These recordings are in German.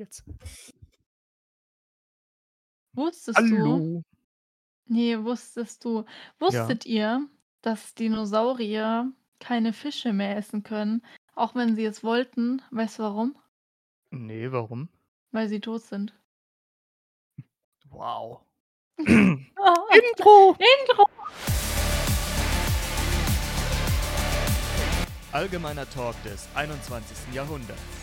jetzt. Wusstest du Hallo. ne, wusstest du Ja. wusstet ihr, dass Dinosaurier keine Fische mehr essen können, auch wenn sie es wollten? Weißt du warum? Ne, warum? Weil sie tot sind. Wow. Intro. Intro. Allgemeiner Talk des 21. Jahrhunderts.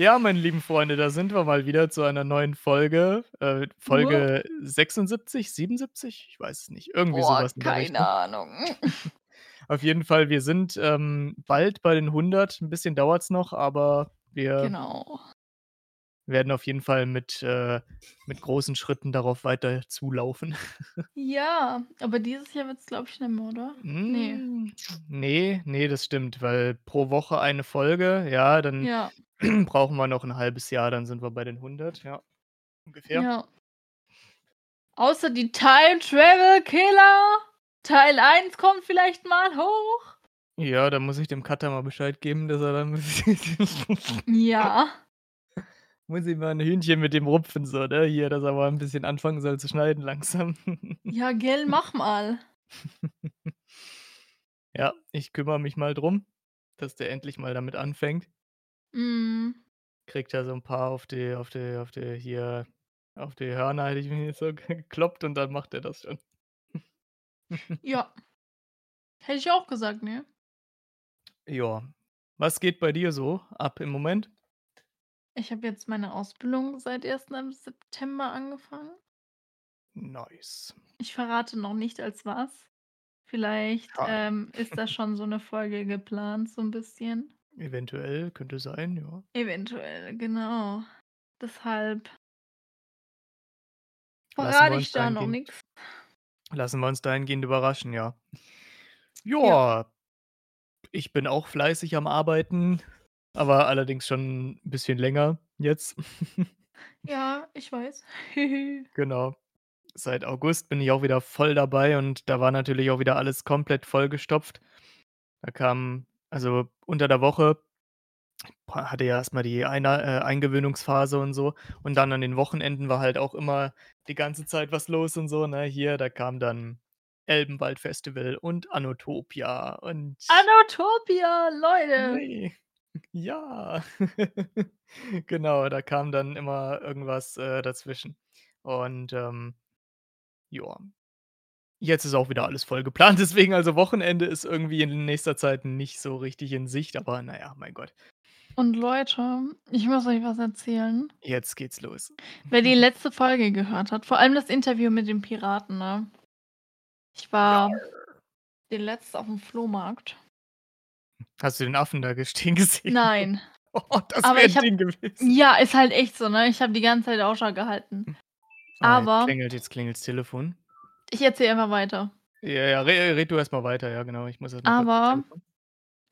Ja, meine lieben Freunde, da sind wir mal wieder zu einer neuen Folge. Äh, Folge 76, 77? Ich weiß es nicht. Irgendwie Boah, was in der keine. Ahnung. Auf jeden Fall, wir sind, ähm, bald bei den 100. 'N bisschen dauert's noch, aber wir Genau. Werden auf jeden Fall mit äh, mit großen Schritten darauf weiter zulaufen. Ja, aber dieses Jahr wird's, glaube ich, nicht mehr, oder? Ne. Hm, ne, ne, das stimmt, weil pro Woche eine Folge, ja, dann Ja. brauchen wir noch 'n 1/2 Jahr, dann sind wir bei den 100, ja, ungefähr. Ja. Außer die Time Travel Killer Teil 1 kommt vielleicht mal hoch. Ja, da muss ich dem Cutter mal Bescheid geben, dass er dann Ja. Muss ich mal 'n Hühnchen mit dem rupfen so, ne, hier, dass er mal 'n bisschen anfangen soll zu schneiden langsam. Ja, gell, mach mal. Ja, ich kümmere mich mal drum, dass der endlich mal damit anfängt. Mhm. Kriegt er so 'n paar auf die auf die auf die hier auf die Hörner, hätte ich mir so ge gekloppt und dann macht er das schon. Ja. Hätte ich auch gesagt, ne? Ja. Was geht bei dir so ab im Moment? Ich habe jetzt meine Ausbildung seit 1. September angefangen. Nice. Ich verrate noch nicht als was. Vielleicht, Schade. ähm, ist da schon so 'ne Folge geplant, so 'n bisschen. Eventuell, könnte sein, ja. Eventuell, genau. Deshalb verrate ich da noch nix. lassen wir uns dahingehend überraschen, ja. Ja. Ja. Ich bin auch fleißig am Arbeiten, aber allerdings schon 'n bisschen länger jetzt. Ja, ich weiß. Genau. Seit August bin ich auch wieder voll dabei und da war natürlich auch wieder alles komplett vollgestopft. Da kam also, unter der Woche hatte ja erst mal die Einer äh, Eingewöhnungsphase und so und dann an den Wochenenden war halt auch immer die ganze Zeit was los und so, ne? Hier, da kam dann Elbenwald-Festival und Anotopia und Anotopia, Leute. Ne. Ja. Genau, da kam dann immer irgendwas, äh, dazwischen. Und, ähm, ja. Jetzt ist auch wieder alles voll geplant, deswegen also, Wochenende ist irgendwie in nächster Zeit nicht so richtig in Sicht, aber na ja, mein Gott. Und Leute, ich muss euch was erzählen. Jetzt geht's los. Wer die letzte Folge gehört hat, vor allem das Interview mit dem Piraten, ne? Ich war den letzt auf'm Flohmarkt. Hast du den Affen da stehen gesehen? Nein. Oh, das wäre ich 'n habe Ding gewesen. ja, ist halt echt so, ne? Ich habe die ganze Zeit Ausschau gehalten. Jetzt Aber klingelt jetzt klingelt's Telefon. ich erzähle einfach weiter. Ja, ja, re red du erst mal weiter, ja genau. Ich muss erst mal Aber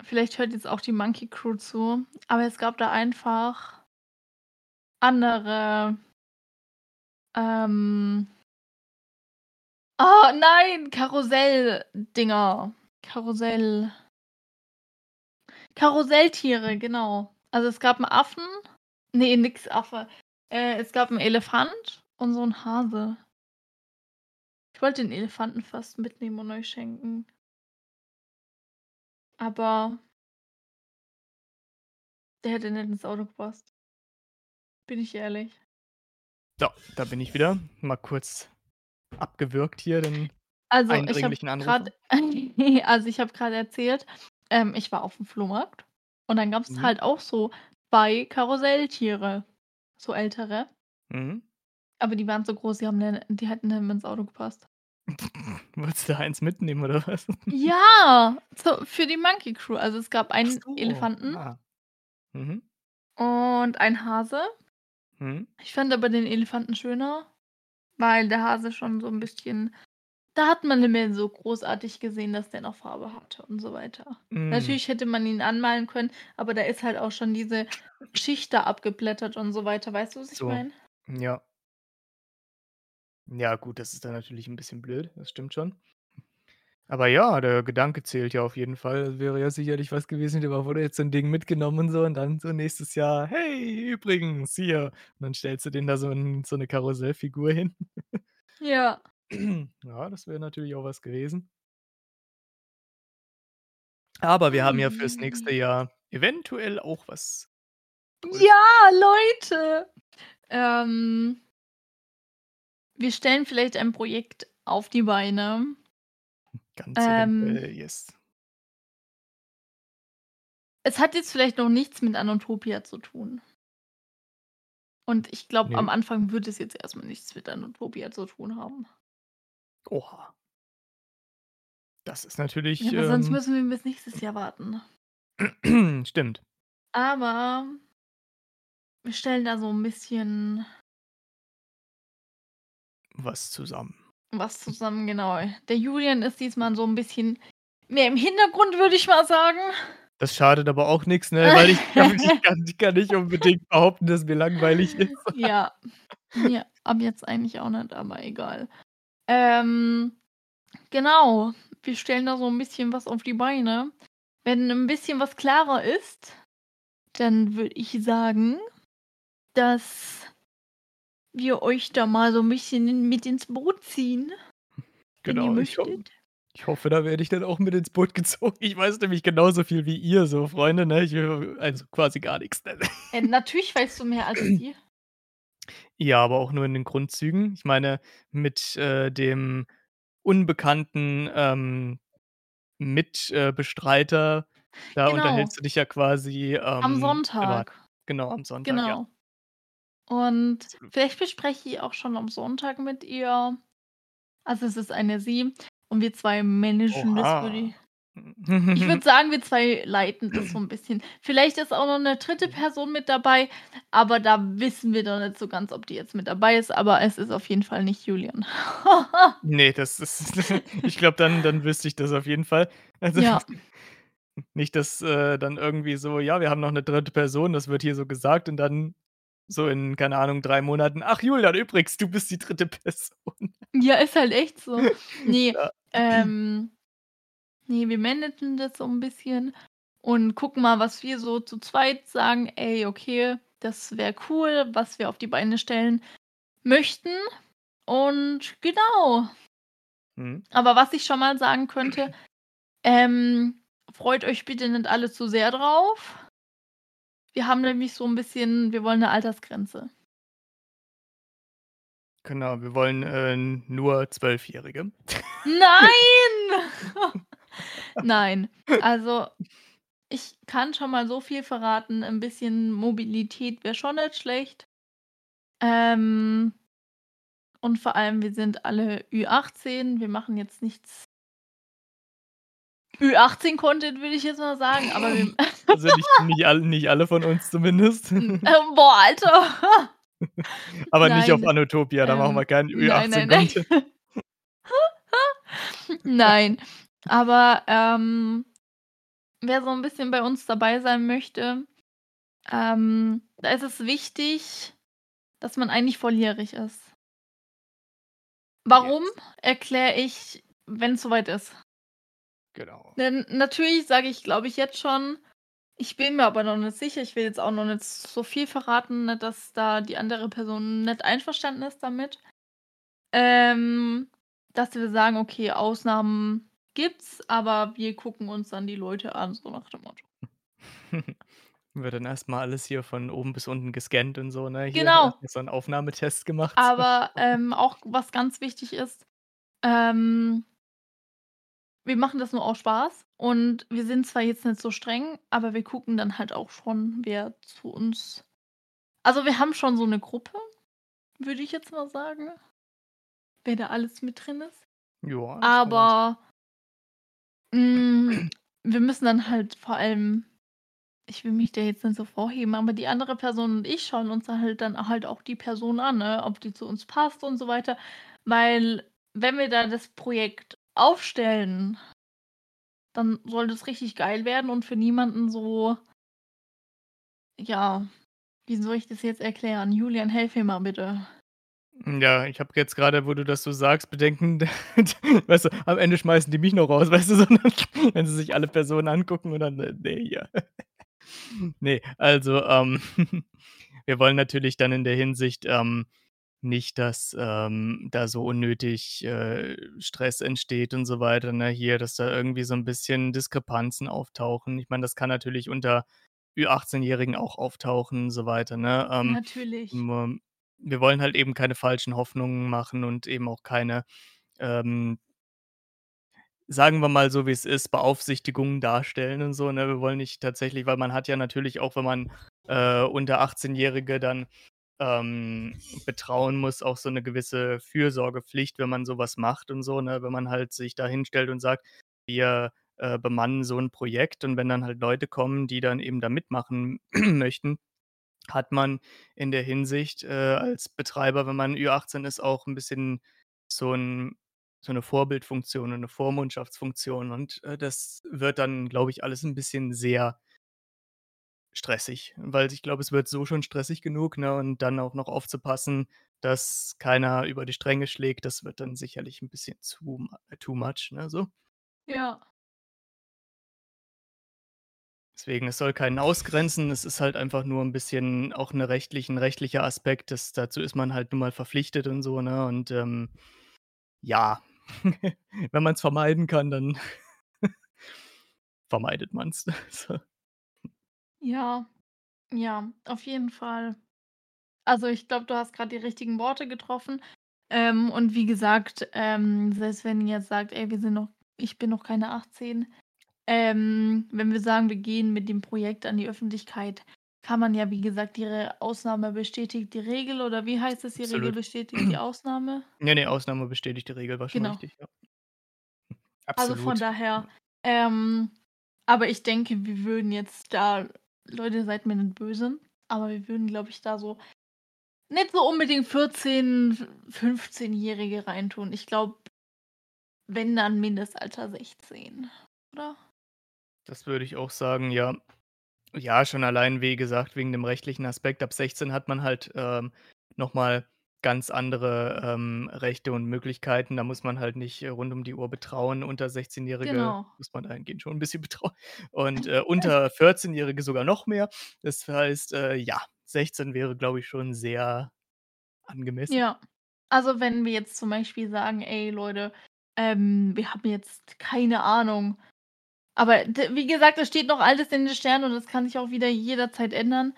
vielleicht hört jetzt auch die Monkey Crew zu, aber es gab da einfach andere ähm oh nein, Karussell-Dinger. Karussell Karusselltiere, genau. Also, es gab 'n Affen ne, nix Affe. Äh, es gab 'n Elefant und so 'n Hase. Ich wollte den Elefanten fast mitnehmen und euch schenken. Aber der hätte nicht ins Auto gepasst. Bin ich ehrlich. So, da bin ich wieder. Mal kurz abgewürgt hier den Also, ich grad also, ich habe grad erzählt, ähm, ich war auf'm Flohmarkt und dann gab's Mhm. halt auch so 2 Karusselltiere, so ältere. Mhm. Aber die waren so groß, die haben ne die hätten nicht mehr ins Auto gepasst. Wolltest du eins mitnehmen oder was? Ja, so für die Monkey Crew. Also, es gab einen so, Elefanten ah. Mhm. und ein Hase. Mhm. Ich fand aber den Elefanten schöner, weil der Hase schon so 'n bisschen Da hat man nicht mehr so großartig gesehen, dass der noch Farbe hatte und so weiter. Hm. Natürlich hätte man ihn anmalen können, aber da ist halt auch schon diese Schicht da abgeblättert und so weiter. Weißt du, was ich So, meine? ja. Ja gut, das ist dann natürlich 'n bisschen blöd, das stimmt schon. Aber ja, der Gedanke zählt ja auf jeden Fall. Wäre ja sicherlich was gewesen, vor, du hättest so 'n Ding mitgenommen und so und dann so nächstes Jahr: „Hey, übrigens, hier.“ Und dann stellst du den da so 'n so 'ne Karussellfigur hin. Ja. Ja, das wäre natürlich auch was gewesen. Aber wir haben ja fürs nächste Ui. Jahr eventuell auch was Größeres. Ja, Leute! Ähm wir stellen vielleicht ein Projekt auf die Beine. Ganz Ähm eventuell, yes. Es hat jetzt vielleicht noch nichts mit Anotopia zu tun. Und ich glaube, Ne. am Anfang wird es jetzt erst mal nichts mit Anotopia zu tun haben. Oha. Das ist Ja, natürlich, aber sonst ähm müssen wir bis nächstes Jahr warten. Stimmt. Aber wir stellen da so 'n bisschen Was zusammen. was zusammen, genau. Der Julian ist diesmal so 'n bisschen mehr im Hintergrund, würde ich mal sagen. Das schadet aber auch nix, ne, weil ich kann ich kann ich kann nicht unbedingt behaupten, dass mir langweilig ist. Ja. Mir ab jetzt eigentlich auch nicht, aber egal. Ähm, genau, wir stellen da so 'n bisschen was auf die Beine. Wenn 'n bisschen was klarer ist, dann würde ich sagen, dass wir euch da mal so 'n bisschen mit ins Boot ziehen, wenn ihr Genau, ich ho ich hoffe, da werde ich dann auch mit ins Boot gezogen. Ich weiß nämlich genauso viel wie ihr so, Freunde, ne? Ich, äh also quasi gar ne? Äh, natürlich weißt du mehr als wir. Ja, aber auch nur in den Grundzügen. Ich meine, mit, äh, dem unbekannten, ähm, Mit äh, Bestreiter, da Genau. unterhältst du dich ja quasi, Am ähm, privat. Sonntag. Genau, am Sonntag, ja. Genau. Und Absolut. vielleicht bespreche ich auch schon am Sonntag mit ihr. Also, es ist eine sie und wir 2 managen das, würde Oha. Ich würde sagen, wir 2 leiten das so 'n bisschen. Vielleicht ist auch noch 'ne 3. Person mit dabei, aber da wissen wir noch nicht so ganz, ob die jetzt mit dabei ist, aber es ist auf jeden Fall nicht Julian. Ne, das ist ich glaube, dann dann wüsste ich das auf jeden Fall. Also, Ja. nicht, dass, äh, dann irgendwie so: „Ja, wir haben noch 'ne 3. Person“, das wird hier so gesagt und dann so in, keine Ahnung, 3 Monaten: „Ach Julian, übrigens, du bist die 3. Person.“ Ja, ist halt echt so. Ne, Ja. ähm ne, wir managen das so 'n bisschen und gucken mal, was wir so zu zweit sagen: „Ey, okay, das wäre cool, was wir auf die Beine stellen möchten.“ Und genau. Mhm. Aber was ich schon mal sagen könnte, ähm, freut euch bitte nicht alle zu sehr drauf. Wir haben nämlich so 'n bisschen wir wollen 'ne Altersgrenze. Genau, wir wollen, äh, nur Zwölfjährige. Nein! Nein. Also, ich kann schon mal so viel verraten, 'n bisschen Mobilität wäre schon nicht schlecht. Ähm und vor allem, wir sind alle Ü18. Wir machen jetzt nichts Ü18-Content, würde ich jetzt mal sagen, aber wir Also, nicht nicht all nicht alle von uns zumindest. Hm, ähm, boah, Alter. Aber nicht auf Nein, Anotopia, da machen wir ähm, keinen nein, nein, nein. Ü18-Content. Nein, aber, ähm, wer so 'n bisschen bei uns dabei sein möchte, ähm, da ist es wichtig, dass man eigentlich volljährig ist. Warum, erkläre ich, wenn's so weit ist. Genau. Denn natürlich sage ich, glaube ich, jetzt schon ich bin mir aber noch nicht sicher, ich will jetzt auch noch nicht so viel verraten, nicht, dass da die andere Person nicht einverstanden ist damit. Ähm, dass wir sagen: „Okay, Ausnahmen gibt's, aber wir gucken uns dann die Leute an“, so nach dem Motto. Wird dann erst mal alles hier von oben bis unten gescannt und so, ne? Hier Genau. so 'n Aufnahmetest gemacht. Aber, ähm, auch was ganz wichtig ist, ähm wir machen das nur aus Spaß und wir sind zwar jetzt nicht so streng, aber wir gucken dann halt auch schon, wer zu uns also, wir haben schon so 'ne Gruppe, würde ich jetzt mal sagen wer da alles mit drin ist. Ja, Aber hm, wir müssen dann halt vor allem ich will mich da jetzt nicht so vorheben, aber die andere Person und ich schauen uns halt dann halt auch die Person an, ne, ob die zu uns passt und so weiter. Weil wenn wir da das Projekt aufstellen dann soll das richtig geil werden und für niemanden so ja, wie soll ich das jetzt erklären? Julian, helf mir mal bitte. Ja, ich habe jetzt grade, wo du das so sagst, Bedenken, weißt du, am Ende schmeißen die mich noch raus, weißt du, so, ne? Wenn sie sich alle Personen angucken und dann, äh, ne, hier. Ne, also, ähm, wir wollen natürlich dann in der Hinsicht, ähm, nicht, dass, ähm, da so unnötig, äh, Stress entsteht und so weiter, ne, hier, dass da irgendwie so 'n bisschen Diskrepanzen auftauchen. Ich meine, das kann natürlich unter Ü-18-Jährigen auch auftauchen und so weiter, ne? Ähm, Natürlich. nur wir wollen halt eben keine falschen Hoffnungen machen und eben auch keine, ähm sagen wir mal so, wie's ist, Beaufsichtigungen darstellen und so, ne? Wir wollen nicht tatsächlich weil man hat ja natürlich auch, wenn man, äh, unter 18-Jährige dann, ähm, betrauen muss, auch so 'ne gewisse Fürsorgepflicht, wenn man so was macht und so, ne? Wenn man halt sich da hinstellt und sagt: „Wir, äh, bemannen so 'n Projekt“, und wenn dann halt Leute kommen, die dann eben da mitmachen möchten, hat man in der Hinsicht, äh, als Betreiber, wenn man Ü-18 ist, auch 'n bisschen so 'n so 'ne Vorbildfunktion und 'ne Vormundschaftsfunktion und, äh, das wird dann, glaube ich, alles 'n bisschen sehr stressig, weil ich glaube, es wird so schon stressig genug, ne, und dann auch noch aufzupassen, dass keiner über die Stränge schlägt, das wird dann sicherlich 'n bisschen zu ma too much, ne, so. Ja. Deswegen, es soll keinen ausgrenzen. Es ist halt einfach nur 'n bisschen auch 'ne rechtlich 'n rechtlicher Aspekt, das dazu ist man halt nun mal verpflichtet und so, ne, und, ähm, ja, wenn man's vermeiden kann, dann vermeidet man's, so. Ja, ja, auf jeden Fall. Also, ich glaube, du hast grad die richtigen Worte getroffen. Ähm, und wie gesagt, ähm, selbst wenn ihr jetzt sagt: „Ey, wir sind noch ich bin noch keine 18“, ähm, wenn wir sagen, wir gehen mit dem Projekt an die Öffentlichkeit, kann man ja, wie gesagt, die Re Ausnahme bestätigt die Regel oder wie heißt es, die Regel Absolut. bestätigt die Ausnahme? Ne, ne, Ausnahme bestätigt die Regel, war schon Genau. richtig, ja. Also, von Absolut. daher, ähm aber ich denke, wir würden jetzt da Leute, seid mir nicht böse, aber wir würden, glaube ich, da so nicht so unbedingt 14, F Fünfzehnjährige reintun. Ich glaube wenn, dann Mindestalter 16, oder? Das würde ich auch sagen, ja. Ja, schon allein, wie gesagt, wegen dem rechtlichen Aspekt. Ab 16 hat man halt, ähm, noch mal ganz andere, ähm, Rechte und Möglichkeiten. Da muss man halt nicht, äh, rund um die Uhr betrauen. Unter Sechzehnjährige Genau. muss man dahingehend schon 'n bisschen betrauen und, äh, unter Vierzehnjährige sogar noch mehr. Das heißt, äh, ja, 16 wäre, glaube ich, schon sehr angemessen. Ja. Also, wenn wir jetzt zum Beispiel sagen: „Ey Leute, ähm, wir haben jetzt keine Ahnung“ aber wie gesagt, das steht noch alles in den Sternen und das kann sich auch wieder jederzeit ändern.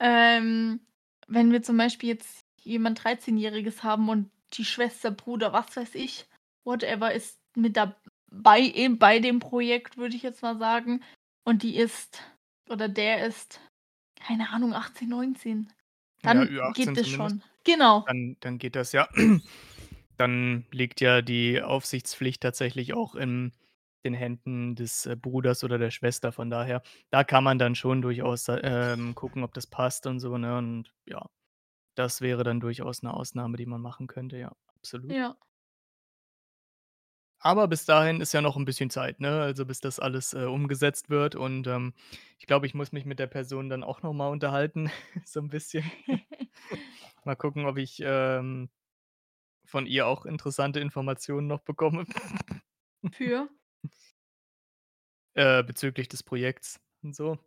Ähm, wenn wir zum Beispiel jetzt jemand Dreizehnjähriges haben und die Schwester, Bruder, was weiß ich, whatever, ist mit dabei eben bei dem Projekt, würde ich jetzt mal sagen, und die ist oder der ist, keine Ahnung, 18, 19, Ja, dann Ü-18 geht das zumindest. schon. Genau. Dann dann geht das, ja. Dann liegt ja die Aufsichtspflicht tatsächlich auch in den Händen des, äh, Bruders oder der Schwester. Von daher, da kann man dann schon durchaus, ähm, gucken, ob das passt und so, ne, und ja, das wäre dann durchaus 'ne Ausnahme, die man machen könnte, ja, absolut. Ja. Aber bis dahin ist ja noch 'n bisschen Zeit, ne, also, bis das alles, äh, umgesetzt wird und, ähm, ich glaube, ich muss mich mit der Person dann auch noch mal unterhalten, so 'n bisschen. Mal gucken, ob ich, ähm, von ihr auch interessante Informationen noch bekomme. Für? Äh, bezüglich des Projekts und so.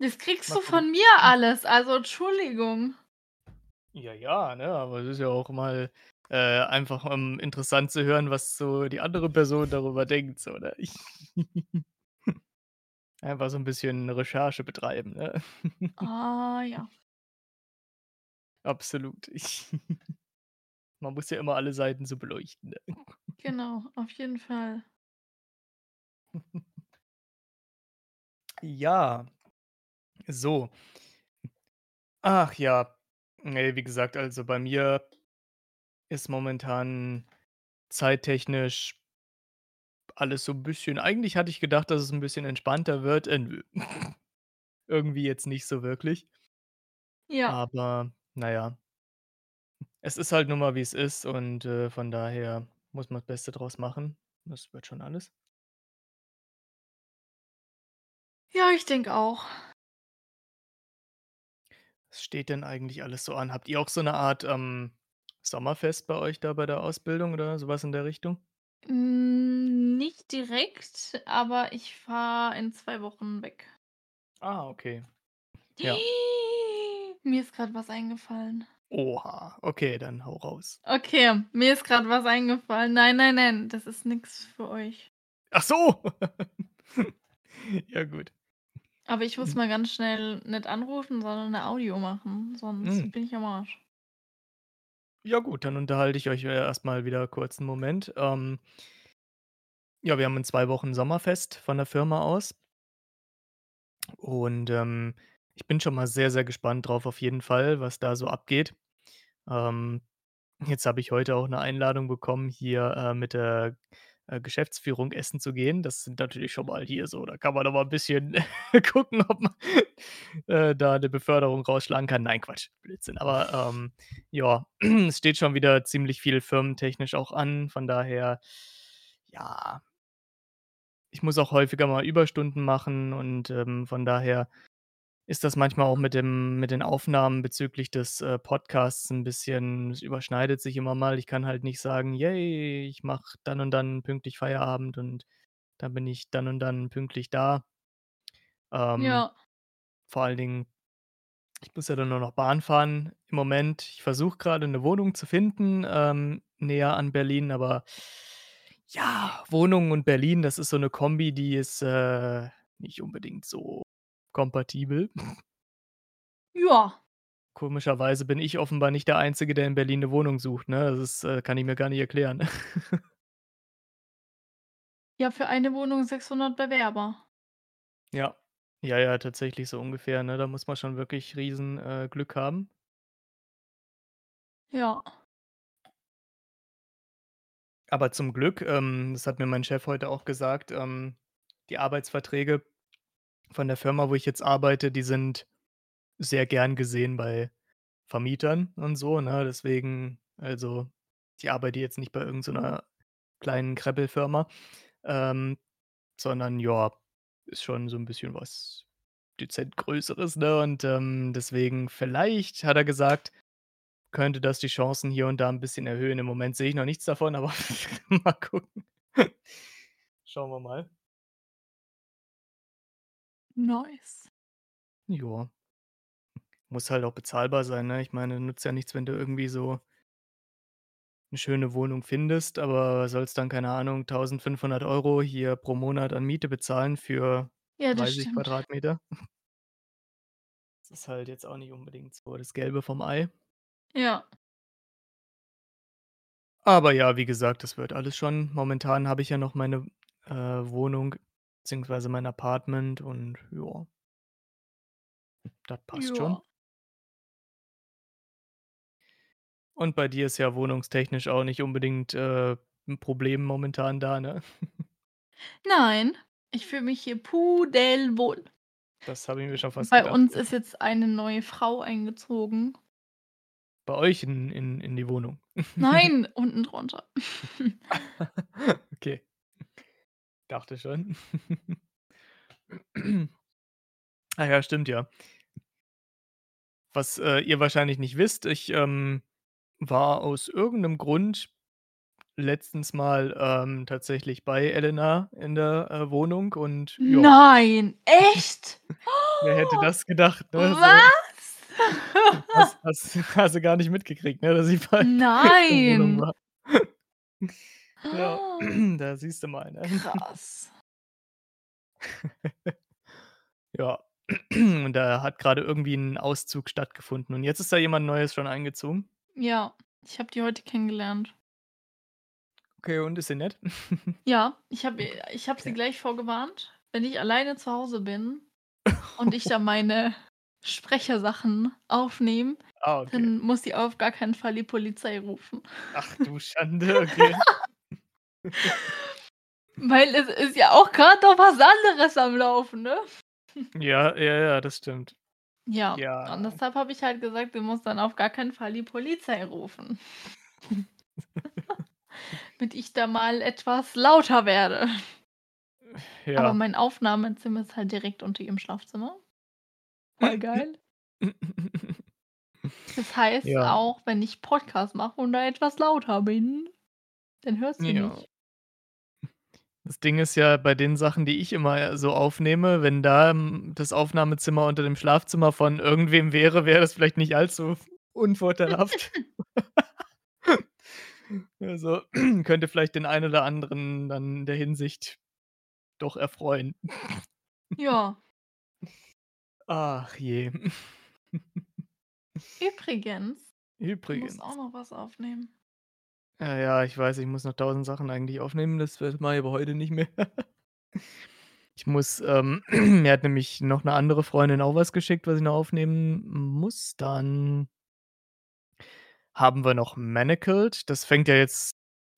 Das kriegst du von mir alles, also, Entschuldigung. Ja, ja, ne, aber es ist ja auch mal, äh, einfach, ähm, interessant zu hören, was so die andere Person darüber denkt, so, ne? Einfach so 'n bisschen Recherche betreiben, ne? Ah, ja. Absolut. Man muss ja immer alle Seiten so beleuchten, ne? Genau, auf jeden Fall. Ja. So. Ach ja. Ne, wie gesagt, also, bei mir ist momentan zeittechnisch alles so 'n bisschen eigentlich hatte ich gedacht, dass es 'n bisschen entspannter wird, äh. Irgendwie jetzt nicht so wirklich. Ja. Aber, na ja. Es ist halt nun mal, wie es ist und, äh, von daher muss man das Beste draus machen. Das wird schon alles. Ja, ich denke auch. Was steht denn eigentlich alles so an? Habt ihr auch so 'ne Art, ähm, Sommerfest bei euch da bei der Ausbildung oder so was in der Richtung? Hm, nicht direkt, aber ich fahre in 2 Wochen weg. Ah, okay. Ja. Mir ist grad was eingefallen. Oha, okay, dann hau raus. Okay, mir ist grad was eingefallen. Nein, nein, nein, das ist nix für euch. Ach so. Ja, gut. Aber ich muss Mhm. mal ganz schnell nicht anrufen, sondern 'ne Audio machen, sonst Mhm. bin ich am Arsch. Ja gut, dann unterhalte ich euch, äh, erst mal wieder kurz 'n Moment. Ähm ja, wir haben in 2 Wochen Sommerfest von der Firma aus. Und, ähm, ich bin schon mal sehr, sehr gespannt drauf auf jeden Fall, was da so abgeht. Ähm, jetzt habe ich heute auch 'ne Einladung bekommen, hier, äh, mit der, äh, Geschäftsführung essen zu gehen. Das sind natürlich schon mal hier so da kann man noch mal 'n bisschen gucken, ob man, äh, da 'ne Beförderung rausschlagen kann. Nein, Quatsch, Blödsinn. Aber, ähm, ja, es steht schon wieder ziemlich viel firmentechnisch auch an, von daher, ja ich muss auch häufiger mal Überstunden machen und, ähm, von daher ist das manchmal auch mit dem mit den Aufnahmen bezüglich des, äh, Podcasts 'n bisschen es überschneidet sich immer mal. Ich kann halt nicht sagen: „Yay, ich mache dann und dann pünktlich Feierabend und dann bin ich dann und dann pünktlich da.“ Ähm, Ja. vor allen Dingen ich muss ja dann nur noch Bahn fahren im Moment. Ich versuche grade 'ne Wohnung zu finden, ähm, näher an Berlin, aber ja, Wohnung und Berlin, das ist so 'ne Kombi, die ist, äh, nicht unbedingt so kompatibel. Ja. Komischerweise bin ich offenbar nicht der Einzige, der in Berlin 'ne Wohnung sucht, ne? Das ist äh, kann ich mir gar nicht erklären. Ja, für eine Wohnung 600 Bewerber. Ja. Ja, ja, tatsächlich so ungefähr, ne? Da muss man schon wirklich riesen, äh, Glück haben. Ja. Aber zum Glück, ähm, das hat mir mein Chef heute auch gesagt, ähm, die Arbeitsverträge von der Firma, wo ich jetzt arbeite, die sind sehr gern gesehen bei Vermietern und so, ne? Deswegen also, ich arbeite jetzt nicht bei irgend so kleinen Kreppelfirma, ähm, sondern ja, ist schon so 'n bisschen was dezent Größeres, ne? Und, ähm, deswegen vielleicht, hat er gesagt, könnte das die Chancen hier und da 'n bisschen erhöhen. Im Moment sehe ich noch nichts davon, aber mal gucken. Schauen wir mal. Nice. Ja. Muss halt auch bezahlbar sein, ne? Ich meine, nützt ja nichts, wenn du irgendwie so 'ne schöne Wohnung findest, aber sollst dann, keine Ahnung, 1.500 € hier pro Monat an Miete bezahlen für Ja, das 30 stimmt. Quadratmeter. Das ist halt jetzt auch nicht unbedingt so das Gelbe vom Ei. Ja. Aber ja, wie gesagt, das wird alles schon. Momentan habe ich ja noch meine, äh, Wohnung beziehungsweise mein Apartment und ja. Das passt schon. Ja. Und bei dir ist ja wohnungstechnisch auch nicht unbedingt, äh, 'n Problem momentan da, ne? Nein, ich fühle mich hier pudelwohl. Das habe ich mir schon fast Bei gedacht, uns ist jetzt eine neue Frau eingezogen. Bei euch in in in die Wohnung? Nein, unten drunter. Okay. Dachte schon. Ah ja, stimmt ja. Was, äh, ihr wahrscheinlich nicht wisst, ich, ähm, war aus irgend 'nem Grund letztens mal, ähm, tatsächlich bei Elena in der, äh, Wohnung und ja. Nein, echt? Wer hätte das gedacht, ne. Was? Hast hast hast du gar nicht mitgekriegt, ne, dass ich bei der Wohnung Nein. war. Ja, da siehst du mal, ne? Krass. Ja, und da hat grade irgendwie 'n Auszug stattgefunden und jetzt ist da jemand Neues schon eingezogen? Ja, ich habe die heute kennengelernt. Okay, und ist sie nett? Ja, ich habe ich sie Okay. gleich vorgewarnt, wenn ich alleine zu Hause bin und ich da meine Sprechersachen aufnehme, Ah, okay. dann muss sie auf gar keinen Fall die Polizei rufen. Ach du Schande, okay. Weil es ist ja auch grad noch was anderes am Laufen, ne? Ja, ja, ja, das stimmt. Ja, und Ja. deshalb habe ich halt gesagt, sie muss dann auf gar keinen Fall die Polizei rufen. damit ich da mal etwas lauter werde. Aber Ja. mein Aufnahmezimmer ist halt direkt unter ihrem Schlafzimmer. Voll geil. Das heißt Ja. auch, wenn ich Podcast mache und da etwas lauter bin, dann hörst du Ja. mich. Das Ding ist ja bei den Sachen, die ich immer, äh, so aufnehme, wenn da, hm, das Aufnahmezimmer unter dem Schlafzimmer von irgendwem wäre, wäre das vielleicht nicht allzu unvorteilhaft. Also, könnte vielleicht den einen oder anderen dann in der Hinsicht doch erfreuen. Ja. Ach je. Übrigens, ich muss auch Übrigens. noch was aufnehmen. Ja, ja, ich weiß, ich muss noch 1.000 Sachen eigentlich aufnehmen, das mache ich aber heute nicht mehr. Ich muss, ähm mir hat nämlich noch 'ne andere Freundin auch was geschickt, was ich noch aufnehmen muss. Dann haben wir noch Manacled. Das fängt ja jetzt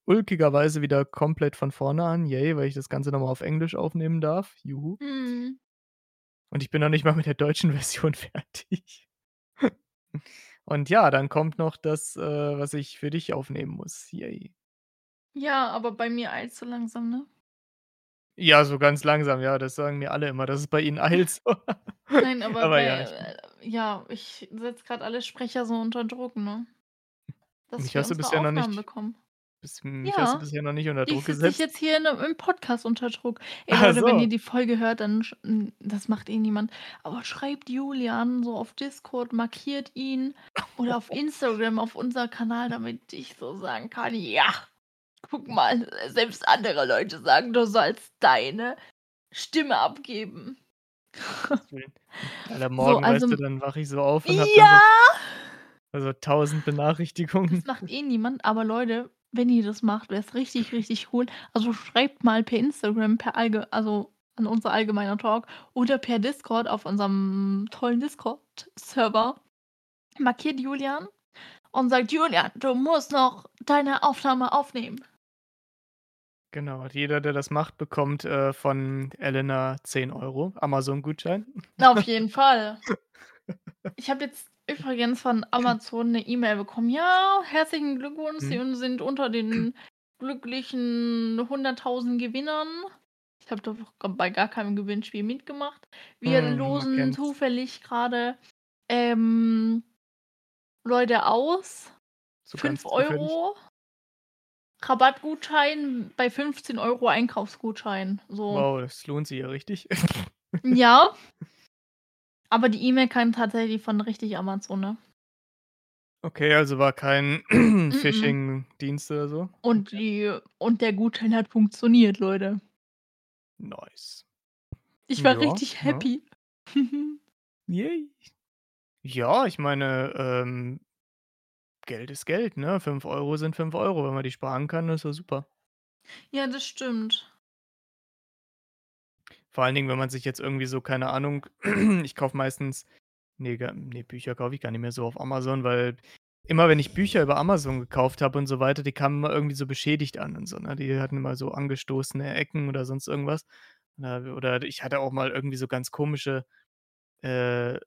ulkigerweise wieder komplett von vorne an. Yay, weil ich das Ganze noch mal auf Englisch aufnehmen darf. Juhu. Mhm. Und ich bin noch nicht mal mit der deutschen Version fertig. Und ja, dann kommt noch das, äh, was ich für dich aufnehmen muss. Yay. Ja, aber bei mir eilt's so langsam, ne? Ja, so ganz langsam, ja, das sagen mir alle immer, dass es bei ihnen eilt so. Nein, aber Aber bei ja, ich äh, ja, ich setze grad alle Sprecher so unter Druck, ne? Dass Mich wir hast du bisher noch nicht bekommen. Mich hast du Ja, bisher noch nicht unter ich Druck setze dich gesetzt. jetzt hier in 'nem im Podcast unter Druck. Ey Ach Leute, wenn so. ihr die Folge hört, dann sch das macht eh niemand, aber schreibt Julian so auf Discord, markiert ihn oder auf Instagram auf unser Kanal, damit ich so sagen kann: „Ja, guck mal, selbst andere Leute sagen, du sollst deine Stimme abgeben.“ Gottes Willen. Alter, So, morgen, weißt also du, m dann wache ich so auf und habe dann so Ja! also 1.000 Benachrichtigungen. Das macht eh niemand, aber Leute, wenn ihr das macht, wäre es richtig, richtig cool. Also, schreibt mal per Instagram, per allge also, an unser allgemeiner Talk oder per Discord auf unserem tollen Discord-Server. Markiert Julian und sagt: „Julian, du musst noch deine Aufnahme aufnehmen.“ Genau, jeder, der das macht, bekommt, äh, von Elena 10 € Amazon-Gutschein. Auf jeden Fall. Ich habe jetzt übrigens von Amazon 'ne E-Mail bekommen: „Ja, herzlichen Glückwunsch, Mhm. Sie sind unter den glücklichen 100.000 Gewinnern.“ Ich habe doch bei gar keinem Gewinnspiel mitgemacht. „Wir Mhm, man losen zufällig grade, ähm, Leute aus. So ganz 5 zufällig? € Rabattgutschein bei 15 € Einkaufsgutschein“, so. Wow, das lohnt sich ja richtig. Ja. Aber die E-Mail kam tatsächlich von richtig Amazon, ne? Okay, also war kein. Phishing-Dienst oder so? Und die und der Gutschein hat funktioniert, Leute. Nice. Ich war Ja, richtig ja. happy. Yay. Ja, ich meine, ähm Geld ist Geld, ne? 5 € sind 5 €. Wenn man die sparen kann, ist ja super. Ja, das stimmt. Vor allen Dingen, wenn man sich jetzt irgendwie so keine Ahnung, ich kaufe meistens ne, gar ne, Bücher kaufe ich gar nicht mehr so auf Amazon, weil immer wenn ich Bücher über Amazon gekauft habe und so weiter, die kamen immer irgendwie so beschädigt an und so, ne? Die hatten immer so angestoßene Ecken oder sonst irgendwas. Oder ich hatte auch mal irgendwie so ganz komische, äh,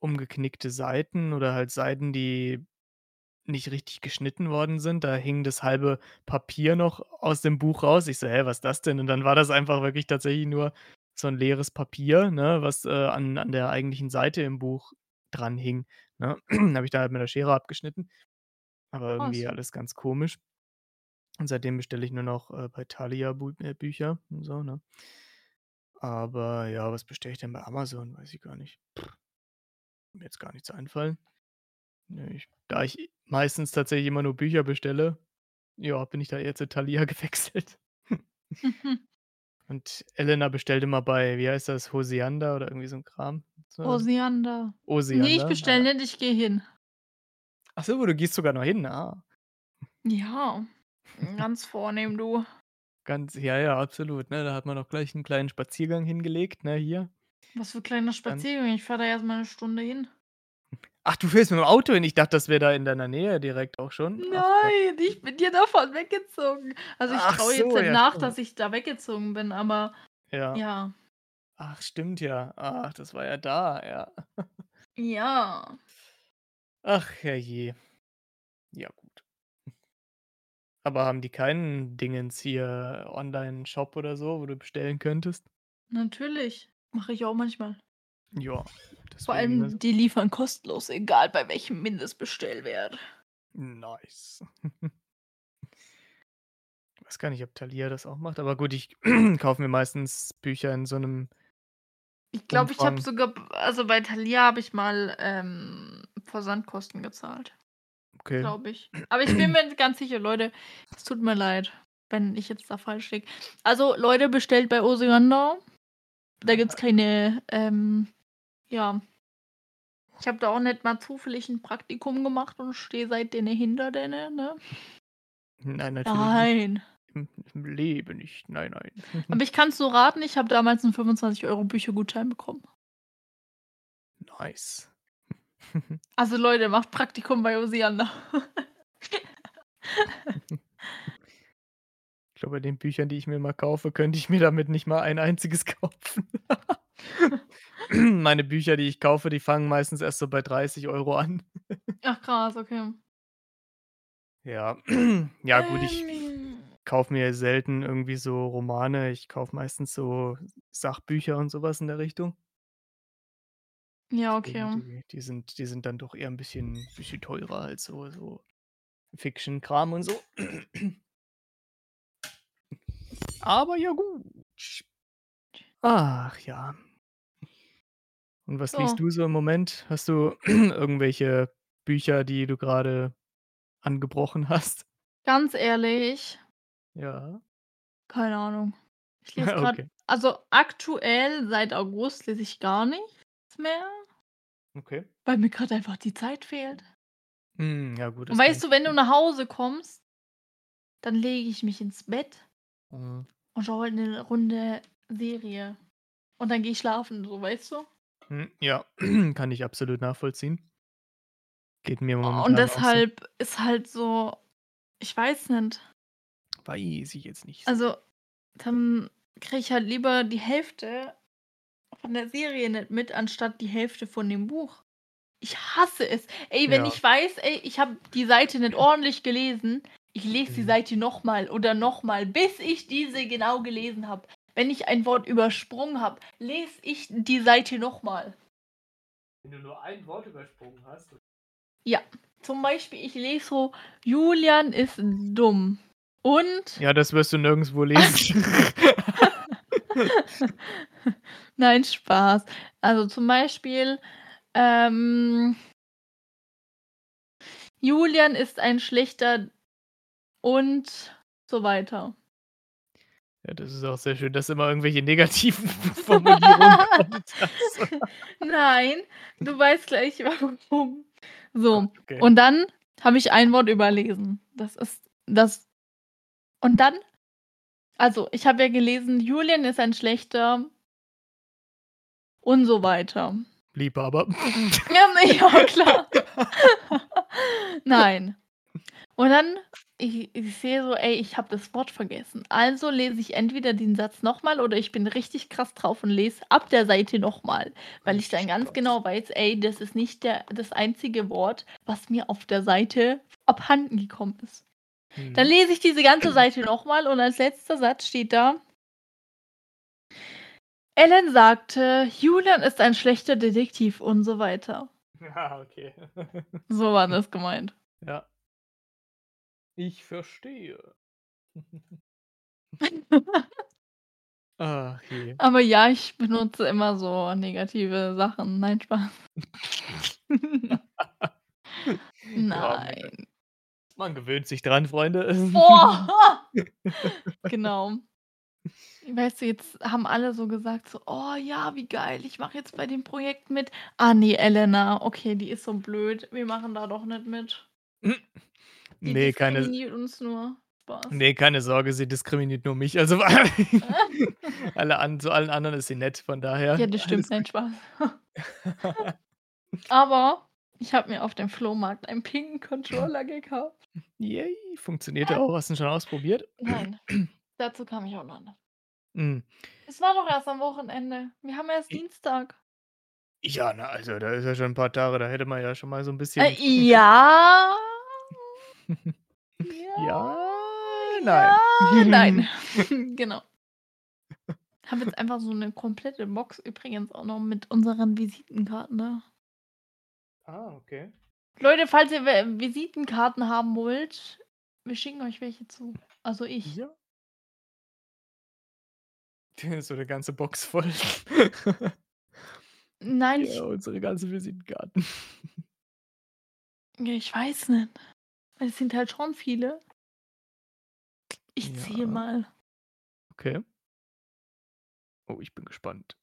umgeknickte Seiten oder halt Seiten, die nicht richtig geschnitten worden sind. Da hing das halbe Papier noch aus dem Buch raus. Ich so: „Hä, was ist das denn?“ Und dann war das einfach wirklich tatsächlich nur so 'n leeres Papier, ne, was, äh, an an der eigentlichen Seite im Buch dran hing, ne? Habe ich da halt mit der Schere abgeschnitten. Aber irgendwie Krass. alles ganz komisch. Und seitdem bestelle ich nur noch, äh, bei Thalia Bu äh, Bücher und so, ne? Aber ja, was bestelle ich denn bei Amazon? Weiß ich gar nicht. Würde mir jetzt gar nichts einfallen. Ne, ich da ich meistens tatsächlich immer nur Bücher bestelle, ja, bin ich da eher zu Thalia gewechselt. Und Elena bestellt immer bei, wie heißt das, Hosiander oder irgendwie so 'n Kram. So Hosiander. Ne, ich bestelle ja. nicht, ich gehe hin. Ach so, du gehst sogar noch hin, ah. Ja, ganz vornehm, du. Ganz ja, ja, absolut, ne? Da hat man auch gleich 'n kleinen Spaziergang hingelegt, ne, hier. Was für kleiner Dann Spaziergang, ich fahre da erst mal 'ne Stunde hin. Ach, du fährst mit'm Auto hin? Ich dachte, das wäre da in deiner Nähe direkt auch schon. Ach. Nein, ich bin ja davon weggezogen. Also, ich traue jetzt so, nicht ja nach, stimmt. dass ich da weggezogen bin, aber Ja. ja. Ach, stimmt ja. Ach, das war ja da, ja. Ja. Ach, herrje. Ja gut. Aber haben die keinen Dingens hier Onlineshop oder so, wo du bestellen könntest? Natürlich, mache ich auch manchmal. Ja, Vor deswegen, also allem, die liefern kostenlos, egal bei welchem Mindestbestellwert. Nice. Weiß gar nicht, ob Thalia das auch macht, aber gut, ich kaufe mir meistens Bücher in so 'nem Ich glaube, ich habe sogar also bei Thalia habe ich mal, ähm, Versandkosten gezahlt. Okay. Glaube ich. Aber ich bin mir nicht ganz sicher, Leute. Es tut mir leid, wenn ich jetzt da falsch liege. Also, Leute, bestellt bei Oseander. Da gibt's keine, ähm ja. Ich habe da auch nicht mal zufällig 'n Praktikum gemacht und stehe seitdem hinter denen, ne? Nein, natürlich. Nein. Im im Leben nicht. Nein, nein. Aber ich kann's nur raten, ich habe damals 'n 25 € Büchergutschein bekommen. Nice. Also, Leute, macht Praktikum bei Oseander. Ich glaube, bei den Büchern, die ich mir immer kaufe, könnte ich mir damit nicht mal ein einziges kaufen. Meine Bücher, die ich kaufe, die fangen meistens erst so bei 30 € an. Ach krass, okay. Ja. Ja gut, ich Ähm. kaufe mir selten irgendwie so Romane. Ich kaufe meistens so Sachbücher und so was in der Richtung. Ja, okay. die die sind die sind dann doch eher 'n bisschen bisschen teurer als so so Fiction-Kram und so. Aber ja gut. Ach ja. Und was liest So. du so im Moment? Hast du irgendwelche Bücher, die du grade angebrochen hast? Ganz ehrlich Ja. keine Ahnung. Ich lese grad Okay. also, aktuell seit August lese ich gar nichts mehr Okay. weil mir grad einfach die Zeit fehlt. Hm, ja gut, Und das kann weißt ich du, wenn du verstehen. nach Hause kommst, dann lege ich mich ins Bett Mhm. und schaue halt 'ne Runde Serie. Und dann gehe ich schlafen, so, weißt du? Hm, ja, kann ich absolut nachvollziehen. Geht mir Und momentan auch so. deshalb ist halt so ich weiß nicht. Weiß ich jetzt nicht so. Also, dann kriege ich halt lieber die Hälfte von der Serie nicht mit, anstatt die Hälfte von dem Buch. Ich hasse es. Ey, wenn Ja. ich weiß, ey, ich habe die Seite nicht ordentlich gelesen, ich lese die Mhm. Seite noch mal oder noch mal, bis ich diese genau gelesen habe. Wenn ich ein Wort übersprungen habe, lese ich die Seite noch mal. Wenn du nur ein Wort übersprungen hast? Ja, zum Beispiel, ich lese so: „Julian ist dumm“ und Ja, das wirst du nirgendswo lesen. Nein, Spaß. Also, zum Beispiel, ähm „Julian ist ein schlechter“ und so weiter. Ja, das ist auch sehr schön, dass immer irgendwelche negativen Formulierungen kommen. Nein, du weißt gleich warum. So, okay. und dann habe ich ein Wort überlesen. Das ist das und dann also, ich habe ja gelesen: „Julian ist ein schlechter“ und so weiter. Liebhaber. Ja, ja klar. Nein. Und dann ich ich sehe so: „Ey, ich habe das Wort vergessen.“ Also, lese ich entweder den Satz noch mal oder ich bin richtig krass drauf und lese ab der Seite noch mal, weil ich dann ganz genau weiß: „Ey, das ist nicht der das einzige Wort, was mir auf der Seite abhanden gekommen ist.“ Dann Mhm. lese ich diese ganze Seite noch mal und als letzter Satz steht da „Ellen sagte, Julian ist ein schlechter Detektiv“ und so weiter. Ah, okay. So war das gemeint. Ja. Ich verstehe. Ach je. Aber ja, ich benutze immer so negative Sachen. Nein, Spaß. Man Nein. man gewöhnt sich dran, Freunde. Oha! Genau. Weißt du, jetzt haben alle so gesagt so: „Oh ja, wie geil, ich mache jetzt bei dem Projekt mit.“ Ah ne, Elena, okay, die ist so blöd. Wir machen da doch nicht mit. Die Ne, keine diskriminiert uns nur. Spaß. Ne, keine Sorge, sie diskriminiert nur mich. Also, alle an zu allen anderen ist sie nett, von daher Ja, das stimmt. Nein. Spaß. Aber ich habe mir auf dem Flohmarkt einen pinken Controller gekauft. Yay, funktioniert der auch? Hast du ihn schon ausprobiert? Nein, dazu kam ich auch noch nicht. Mhm. Es war doch erst am Wochenende. Wir haben erst J Dienstag. Ja, na, also, da ist ja schon 'n paar Tage, da hätte man ja schon mal so 'n Äh, bisschen können. ja. Ja. Ja. nein. Ja, nein. Genau. Haben jetzt einfach so 'ne komplette Box übrigens auch noch mit unseren Visitenkarten da. Ah, okay. Leute, falls ihr Visitenkarten haben wollt, wir schicken euch welche zu. Also ich. Ja. So 'ne ganze Box voll. Nein, Ja, ich unsere ganzen Visitenkarten. Ja, ich weiß nicht. Es sind halt schon viele. Ich Ja. mal. Okay. Oh, ich bin gespannt.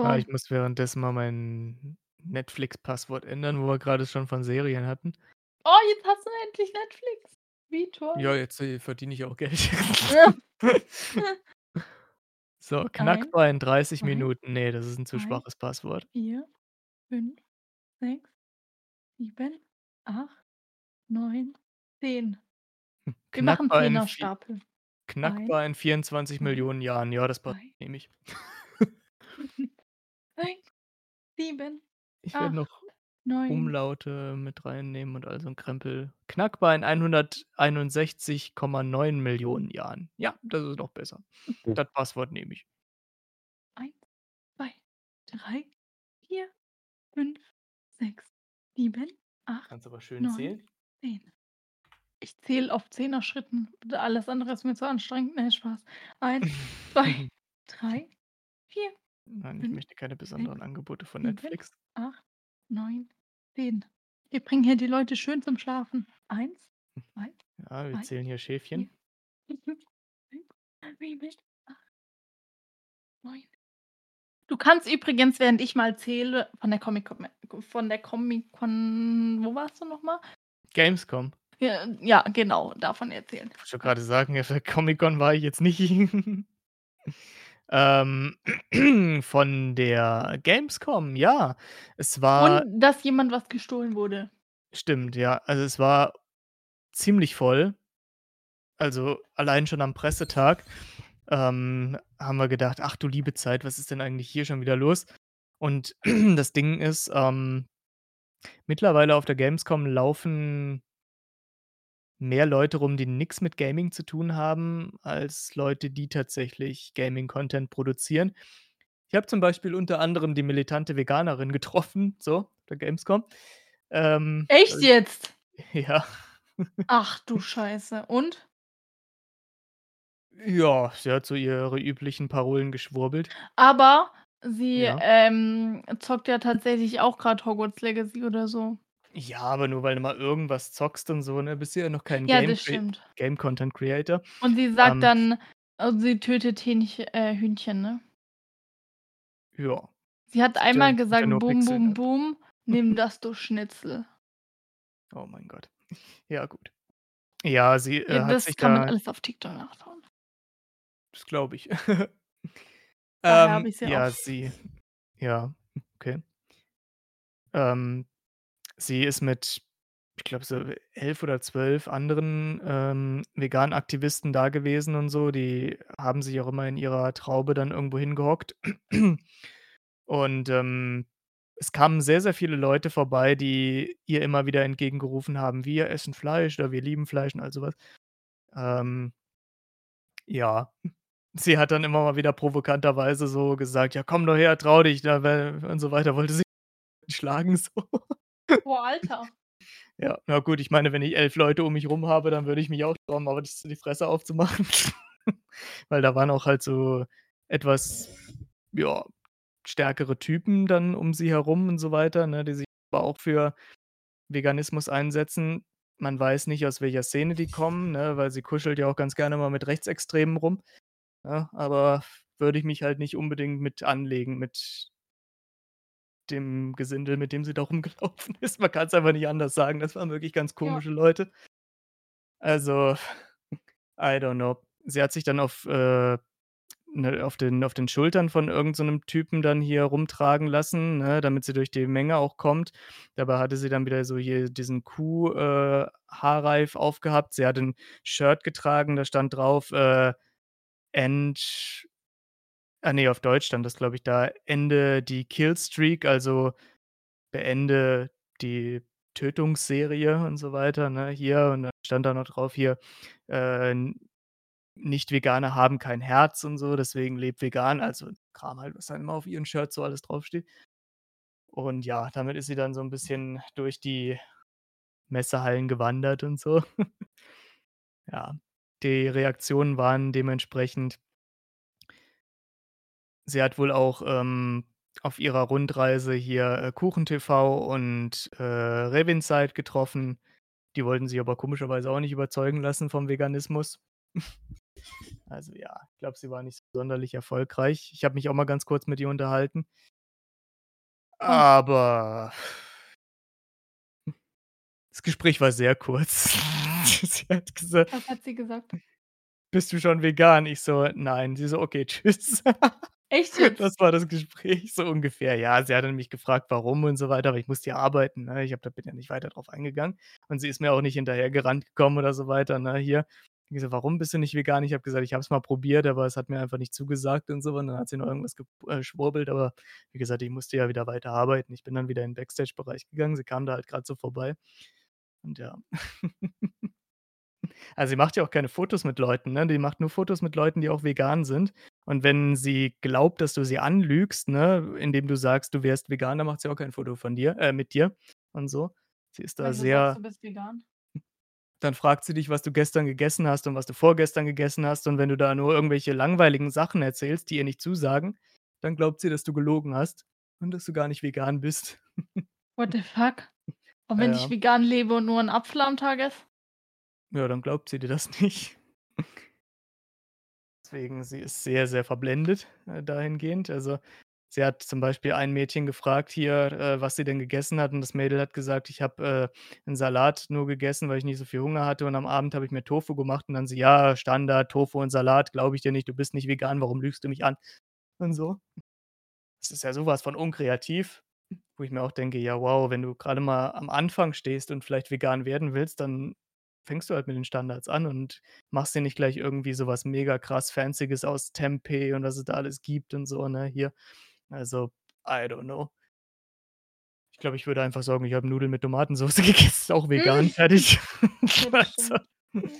Ah, So. ich muss währenddessen mal mein Netflix-Passwort ändern, wo wir grade schon von Serien hatten. Oh, jetzt hast du endlich Netflix. Wie toll. Ja, jetzt, äh, verdiene ich auch Geld. So, 1, knackbar in 30 2, Minuten. Ne, das ist 'n zu 3, schwaches Passwort. 4, 5, 6, 7, 8, 9, 10. Hm, Wir machen knackbar in vi Zehnerstapel. 1, knackbar in 24 2, Millionen Jahren. Ja, das Passwort 3 nehme ich. 6, 7, Ich werde 8, noch 9 Umlaute mit reinnehmen und all so 'n Krempel. Knackbar in 161,9 Millionen Jahren. Ja, das ist noch besser. Das Passwort nehme ich. 1, 2, 3, 4, 5, 6, 7, 8, Kannst aber schön 9, zählen. 10. Ich zähle auf Zehnerschritten. Alles andere ist mir zu anstrengend. Ne, Spaß. 1, 2, 3, 4, Nein, ich 5, möchte keine 6, besonderen Angebote von 7, Netflix. 8, 9, 10. Wir bringen hier die Leute schön zum Schlafen. 1, 2, Ja, wir 3, zählen hier 4, Schäfchen. 5, 6, 7, 8, 9. Du kannst übrigens, während ich mal zähle, von der Comic-Con von der Comic-Con wo warst du noch mal? Gamescom. Ja, ja, genau, davon erzählen. Ich wollte schon grade sagen, auf der Comic-Con war ich jetzt nicht. Ähm, von der Gamescom, ja. Es war Und dass jemand was gestohlen wurde. Stimmt, ja. Also, es war ziemlich voll. Also, allein schon am Pressetag, ähm, haben wir gedacht: „Ach du liebe Zeit, was ist denn eigentlich hier schon wieder los?“ Und das Ding ist, ähm, mittlerweile auf der Gamescom laufen mehr Leute rum, die nix mit Gaming zu tun haben, als Leute, die tatsächlich Gaming-Content produzieren. Ich habe zum Beispiel unter anderem die militante Veganerin getroffen, so, der Gamescom. Ähm, Echt jetzt? ja. Ach du Scheiße. Und? Ja, sie hat so ihre üblichen Parolen geschwurbelt. Aber sie, Ja. ähm, zockt ja tatsächlich auch grad Hogwarts Legacy oder so. Ja, aber nur weil du mal irgendwas zockst und so, ne? Bist du ja noch kein Ja, Game das Crea stimmt. Game Content Creator. Und sie sagt Ähm dann also, sie tötet Hähnch äh, Hühnchen, ne? Ja. Sie hat Sind einmal sind ja gesagt: nur „Bum, Pixel, bum, ne? bum, nimm das, du Schnitzel.“ Oh mein Gott. Ja, gut. Ja, sie, äh, Ja, hat das sich kann man da alles auf TikTok nachschauen. Das glaube ich. Ähm, habe ich's ja auf sie ja, okay. Ähm, sie ist mit, ich glaube, so 11 oder 12 anderen, ähm, veganen Aktivisten da gewesen und so. Die haben sich auch immer in ihrer Traube dann irgendwo hingehockt. Und, ähm, es kamen sehr, sehr viele Leute vorbei, die ihr immer wieder entgegengerufen haben: „Wir essen Fleisch“ oder „Wir lieben Fleisch“ und all so was. Ähm ja. Sie hat dann immer mal wieder provokanterweise so gesagt: „Ja, komm doch her, trau dich“, da und so weiter, wollte sie schlagen so. Boah, Alter. Ja, na gut, ich meine, wenn ich 11 Leute um mich rum habe, dann würde ich mich auch trauen, mal die die Fresse aufzumachen. Weil da waren auch halt so etwas, ja, stärkere Typen dann um sie herum und so weiter, ne, die sich aber auch für Veganismus einsetzen. Man weiß nicht, aus welcher Szene die kommen, ne, weil sie kuschelt ja auch ganz gerne mal mit Rechtsextremen rum, ne? Aber würde ich mich halt nicht unbedingt mit anlegen mit dem Gesindel, mit dem sie da rumgelaufen ist. Man kann's einfach nicht anders sagen. Das waren wirklich ganz Ja. komische Leute. Also, I don't know. Sie hat sich dann auf, äh ne, auf den auf den Schultern von irgend so Typen dann hier rumtragen lassen, ne, damit sie durch die Menge auch kommt. Dabei hatte sie dann wieder so hier diesen Kuh äh, aufgehabt. Sie hat 'n Shirt getragen, da stand drauf, äh, End ah, ne, auf Deutsch stand das, glaube ich, da: „Ende die Killstreak“, also beende die Tötungsserie und so weiter, ne, hier und dann stand da noch drauf hier, äh, Nicht-Veganer haben kein Herz und so, deswegen lebt vegan, also Kram halt, was dann immer auf ihren Shirts so alles draufsteht. Und ja, damit ist sie dann so 'n bisschen durch die Messehallen gewandert und so. Ja, die Reaktionen waren dementsprechend Sie hat wohl auch, ähm, auf ihrer Rundreise hier, äh, KuchenTV und, äh, Revenside getroffen. Die wollten sich aber komischerweise auch nicht überzeugen lassen vom Veganismus. Also ja, ich glaube, sie war nicht sonderlich erfolgreich. Ich habe mich auch mal ganz kurz mit ihr unterhalten. Und? Aber das Gespräch war sehr kurz. Sie hat gesa Was hat sie gesagt? „Bist du schon vegan?“ Ich so: „Nein.“ Sie so: „Okay, tschüss.“ Echt jetzt? Das war das Gespräch so ungefähr. Ja, sie hat dann mich gefragt, warum und so weiter, aber ich musste ja arbeiten, ne? Ich habe da bin ja nicht weiter drauf eingegangen und sie ist mir auch nicht hinterhergerannt gekommen oder so weiter, ne, hier. Die so: „Warum bist du nicht vegan?“ Ich habe gesagt: „Ich habe es mal probiert, aber es hat mir einfach nicht zugesagt“ und so und dann hat sie noch irgendwas äh, geschwurbelt, aber wie gesagt, ich musste ja wieder weiter arbeiten. Ich bin dann wieder in 'n Backstage-Bereich gegangen. Sie kam da halt grad so vorbei und ja. Also, sie macht ja auch keine Fotos mit Leuten, ne? Die macht nur Fotos mit Leuten, die auch vegan sind. Und wenn sie glaubt, dass du sie anlügst, ne, indem du sagst, du wärst vegan, dann macht sie auch kein Foto von dir äh, mit dir und so. Sie ist da Wenn du sagst, sehr du bist vegan? Dann fragt sie dich, was du gestern gegessen hast und was du vorgestern gegessen hast. Und wenn du da nur irgendwelche langweiligen Sachen erzählst, die ihr nicht zusagen, dann glaubt sie, dass du gelogen hast und dass du gar nicht vegan bist. What the fuck? Und Ja, wenn ich ja. vegan lebe und nur 'n Apfel am Tag esse? Ja, dann glaubt sie dir das nicht. Deswegen, sie ist sehr, sehr verblendet, äh, dahingehend. Also, sie hat zum Beispiel ein Mädchen gefragt hier, äh, was sie denn gegessen hat und das Mädel hat gesagt: „Ich habe, äh, 'n Salat nur gegessen, weil ich nicht so viel Hunger hatte und am Abend habe ich mir Tofu gemacht.“ Und dann sie: „Ja, Standard, Tofu und Salat, glaube ich dir nicht. Du bist nicht vegan, warum lügst du mich an?“ Und so. Das ist ja so was von unkreativ, wo ich mir auch denke: „Ja, wow, wenn du grade mal am Anfang stehst und vielleicht vegan werden willst, dann fängst du halt mit den Standards an und machst dir nicht gleich irgendwie so was mega krass Fancyes aus Tempeh und was es da alles gibt und so, ne, hier. Also, I don't know. Ich glaube, ich würde einfach sagen: „Ich habe Nudeln mit Tomatensoße gegessen, auch vegan, fertig.“ Ja, das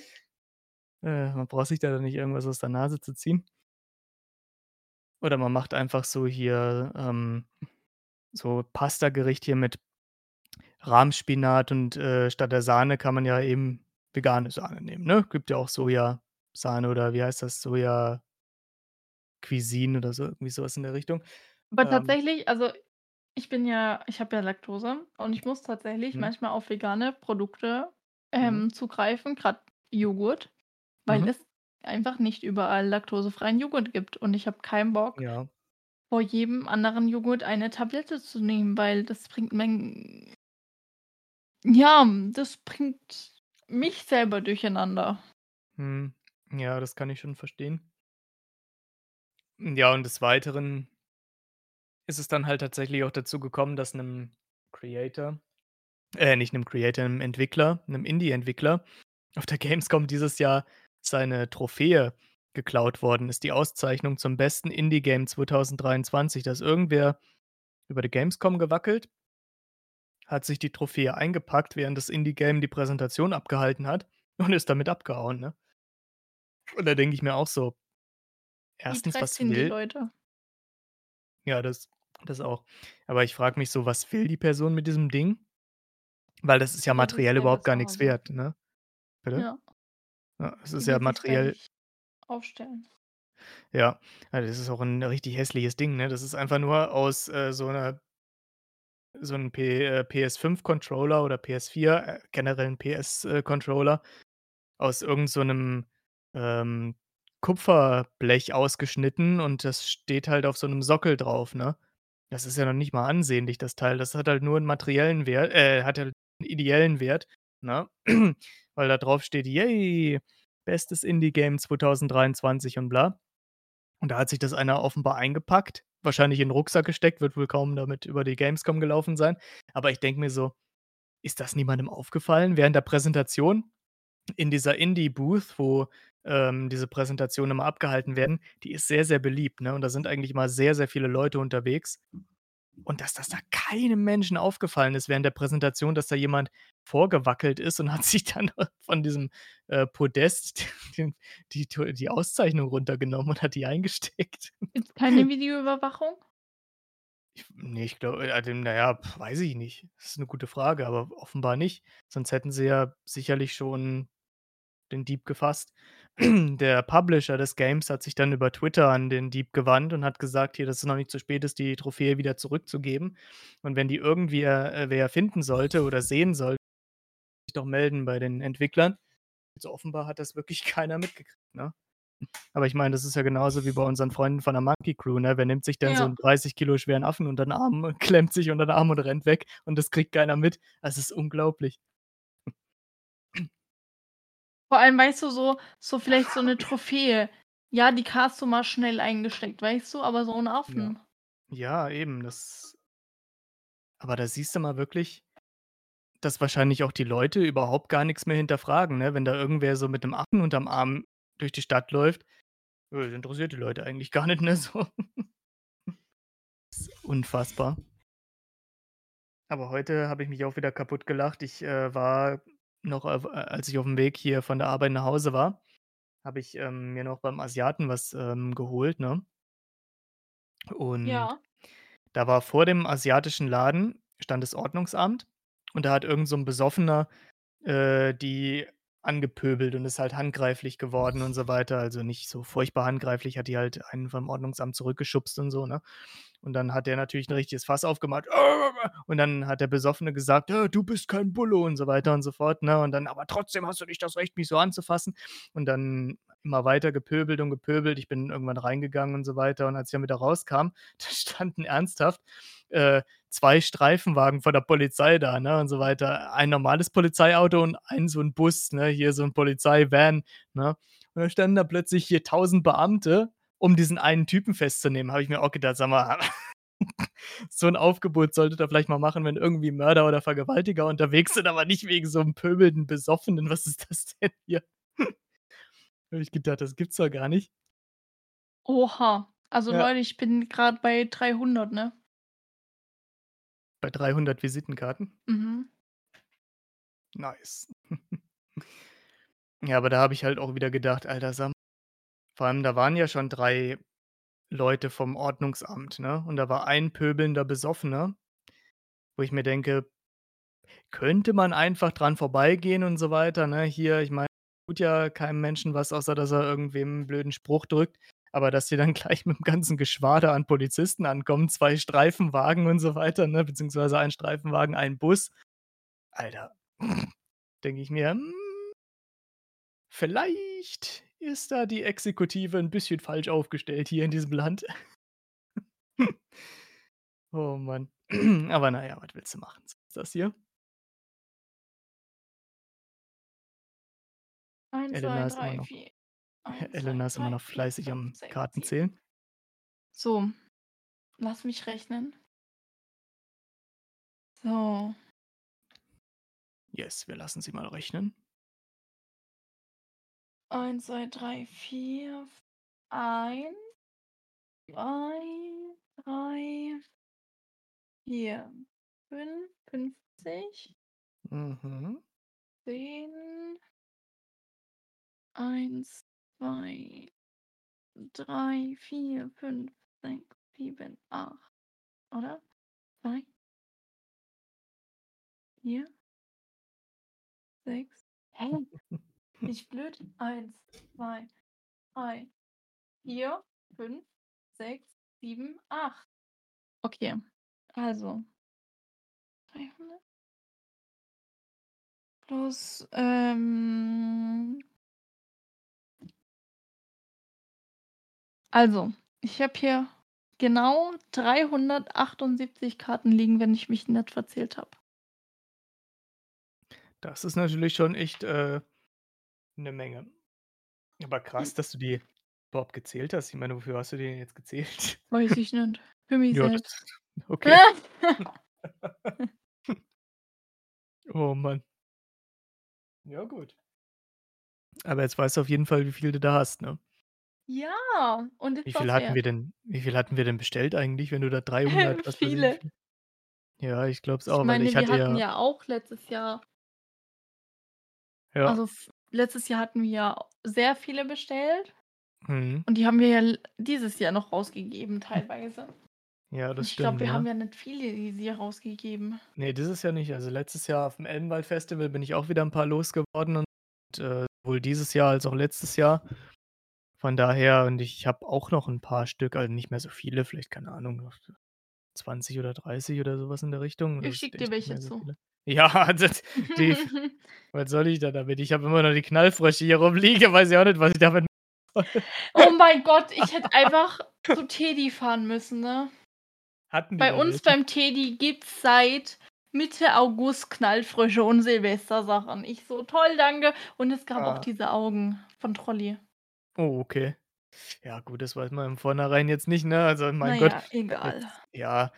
Also äh, man braucht sich da dann nicht irgendwas aus der Nase zu ziehen. Oder man macht einfach so hier, ähm, so Pastagericht hier mit Rahmspinat und, äh, statt der Sahne kann man ja eben vegane Sahne nehmen, ne? Gibt ja auch Sojasahne oder wie heißt das, Soja Cuisine oder so, irgendwie so was in der Richtung. Aber Ähm tatsächlich also, ich bin ja ich habe ja Laktose und ich muss tatsächlich Mhm. manchmal auf vegane Produkte, Mhm. ähm, zugreifen, grad Joghurt, weil Mhm. es einfach nicht überall laktosefreien Joghurt gibt und ich habe keinen Bock, Ja. vor jedem anderen Joghurt eine Tablette zu nehmen, weil das bringt mein ja, das bringt mich selber durcheinander. Mhm. Ja, das kann ich schon verstehen. Hm, ja, und des Weiteren ist es dann halt tatsächlich auch dazu gekommen, dass 'nem Creator äh, nicht 'nem Creator, 'nem Entwickler, 'nem Indie-Entwickler auf der Gamescom dieses Jahr seine Trophäe geklaut worden ist, die Auszeichnung zum besten Indie-Game 2023. Da ist irgendwer über die Gamescom gewackelt hat sich die Trophäe eingepackt, während das Indie-Game die Präsentation abgehalten hat und ist damit abgehauen, ne? Und da denke ich mir auch so 'Wie 1., dreist was sind die will Leute? Ja, das das auch. Aber ich frage mich so, was will die Person mit diesem Ding? Weil das ist ja will materiell selber überhaupt gar Hause wert, ne? Bitte? Ja. Ja, es ist Die ja will materiell aufstellen. Ja, ja, das ist auch 'n richtig hässliches Ding, ne? Das ist einfach nur aus, äh, so 'ner so 'n P äh, PS5-Controller oder PS4, äh, generell 'n PS äh, aus irgend so ähm, Kupferblech ausgeschnitten und das steht halt auf so 'nem Sockel drauf, ne? Das ist ja noch nicht mal ansehnlich, das Teil. Das hat halt nur 'n materiellen Wert äh, hat halt 'n ideellen Wert, ne? Weil da drauf steht: „Yay, bestes Indie-Game 2023“ und bla. Und da hat sich das einer offenbar eingepackt, wahrscheinlich in 'n Rucksack gesteckt, wird wohl kaum damit über die Gamescom gelaufen sein. Aber ich denke mir so: „Ist das niemandem aufgefallen?“ Während der Präsentation in dieser Indie-Booth, wo, ähm, diese Präsentationen immer abgehalten werden, die ist sehr, sehr beliebt, ne? Und da sind eigentlich immer sehr, sehr viele Leute unterwegs. Und dass das da keinem Menschen aufgefallen ist während der Präsentation, dass da jemand vorgewackelt ist und hat sich dann von diesem, äh, Podest die to die Auszeichnung runtergenommen und hat die eingesteckt. Gibt's keine Videoüberwachung? Ich ne, ich glaube, äh, also, na ja, weiß ich nicht. Das ist 'ne gute Frage, aber offenbar nicht. Sonst hätten sie ja sicherlich schon den Dieb gefasst. Der Publisher des Games hat sich dann über Twitter an den Dieb gewandt und hat gesagt: „Hier, dass es noch nicht zu spät ist, die Trophäe wieder zurückzugeben. Und wenn die irgendwie äh, wer finden sollte oder sehen soll, sich doch melden bei den Entwicklern.“ Also, offenbar hat das wirklich keiner mitgekriegt, ne? Aber ich meine, das ist ja genauso wie bei unseren Freunden von der Monkey Crew, ne? Wer nimmt sich denn so Ja. 'n 30 Kilo schweren Affen unter 'n Arm und klemmt sich unter den Arm und rennt weg und das kriegt keiner mit. Das ist unglaublich. Vor allem, weißt du, so so vielleicht so 'ne Trophäe. Ja, die hast du mal schnell eingesteckt, weißt du, aber so 'n Ja. Affen. Ja, eben, das aber da siehst du mal wirklich, dass wahrscheinlich auch die Leute überhaupt gar nix mehr hinterfragen, ne? Wenn da irgendwer so mit 'nem Affen unterm Arm durch die Stadt läuft, das interessiert die Leute eigentlich gar nicht, ne, so. Ist unfassbar. Aber heute habe ich mich auch wieder kaputtgelacht. Ich, äh, war noch auf a als ich aufm Weg hier von der Arbeit nach Hause war, habe ich, ähm, mir noch beim Asiaten was, ähm, geholt, ne? Und Ja. da war vor dem asiatischen Laden stand das Ordnungsamt und da hat irgend so 'n Besoffener, äh, die angepöbelt und ist halt handgreiflich geworden und so weiter. Also, nicht so furchtbar handgreiflich, hat die halt einen vom Ordnungsamt zurückgeschubst und so, ne? Und dann hat der natürlich 'n richtiges Fass aufgemacht. Und dann hat der Besoffene gesagt: „Ja, du bist kein Bulle“ und so weiter und so fort, ne? Und dann: „Aber trotzdem hast du nicht das Recht, mich so anzufassen.“ Und dann immer weiter gepöbelt und gepöbelt. Ich bin irgendwann reingegangen und so weiter. Und als ich dann wieder rauskam, da standen ernsthaft, äh, 2 Streifenwagen von der Polizei da, ne, und so weiter. Ein normales Polizeiauto und ein so 'n Bus, ne, hier so 'n Polizeivan, ne? Und dann standen da plötzlich hier 1.000 Beamte, um diesen einen Typen festzunehmen. Habe ich mir auch gedacht: „Sag mal, so 'n Aufgebot solltet ihr vielleicht mal machen, wenn irgendwie Mörder oder Vergewaltiger unterwegs sind, aber nicht wegen so 'nem pöbelnden Besoffenen. Was ist das denn hier?“ Habe ich gedacht: „Das gibt's doch gar nicht.“ Oha. Also, Ja. Leute, ich bin grad bei 300, ne? Bei 300 Visitenkarten? Mhm. Nice. Ja, aber da habe ich halt auch wieder gedacht: „Alter, sag m“ vor allem, da waren ja schon 3 Leute vom Ordnungsamt, ne? Und da war ein pöbelnder Besoffener, wo ich mir denke: „Könnte man einfach dran vorbeigehen und so weiter“, ne? Hier, ich meine, tut ja keinem Menschen was, außer dass er irgendwem 'n blöden Spruch drückt. Aber dass die dann gleich mit'm ganzen Geschwader an Polizisten ankommen, 2 Streifenwagen und so weiter, ne, beziehungsweise 1 Streifenwagen, 1 Bus. Alter, denke ich mir: „Hm“ „vielleicht ist da die Exekutive 'n bisschen falsch aufgestellt hier in diesem Land.“ Oh Mann. Aber na ja, was willst du machen? Ist das hier. eins, zwei, drei, vier. Zwei, Elena ist immer noch fleißig am Karten zählen. So, lass mich rechnen. So. Yes, wir lassen sie mal rechnen. 1, 2, 3, 4, f 1 2, 3 4, 5, 50 Mhm. 10 1, 2, 3, 4, 5, 6, 7, 8, oder? 2 4 6 hä? Bin ich blöd? 1, 2, 3, 4, 5, 6, 7, 8. Okay, also 300 plus, ähm also, ich habe hier genau 378 Karten liegen, wenn ich mich nicht verzählt habe. Das ist natürlich schon echt, äh, 'ne Menge. Aber krass, dass du die überhaupt gezählt hast. Ich meine, wofür hast du die denn jetzt gezählt? Weiß ich nicht. Für mich Ja, selbst. das okay. Oh Mann. Ja, gut. Aber jetzt weißt du auf jeden Fall, wie viel du da hast, ne? Ja, und Wie jetzt viel hatten wir denn wie viel hatten wir denn bestellt eigentlich, wenn du da 300, was weiß ich, wie Viele. viel ja, ich glaube es Ich auch, weil ich meine, wir hatte hatten ja ja auch letztes Jahr Ja. also f letztes Jahr hatten wir ja sehr viele bestellt Mhm. und die haben wir ja l dieses Jahr noch rausgegeben teilweise. Ja, das ich glaube, stimmt, wir haben ja. ja nicht viele dieses Jahr rausgegeben. Ne, dieses Jahr nicht. Also, letztes Jahr auf'm Elbenwald-Festival bin ich auch wieder 'n paar losgeworden und, äh, sowohl dieses Jahr als auch letztes Jahr. Von daher und ich habe auch noch 'n paar Stück, also, nicht mehr so viele, vielleicht, keine Ahnung, noch 20 oder 30 oder so was in der Richtung. Ich schicke dir nicht welche so zu. viele. Ja, das die was soll ich da damit? Ich habe immer noch die Knallfrösche hier rumliegen, weiß ich auch nicht, was ich damit soll. Oh mein Gott, ich hätte einfach zu Teddy fahren müssen, ne? Hatten Bei uns welche? beim Teddy gibt's seit Mitte August Knallfrösche und Silvestersachen. Ich so: „Toll, danke.“ Und es gab auch Ah. diese Augen von Trolli. Oh, okay. Ja gut, das weiß man im Vornherein jetzt nicht, ne? Also, mein Gott, ja, egal. jetzt ja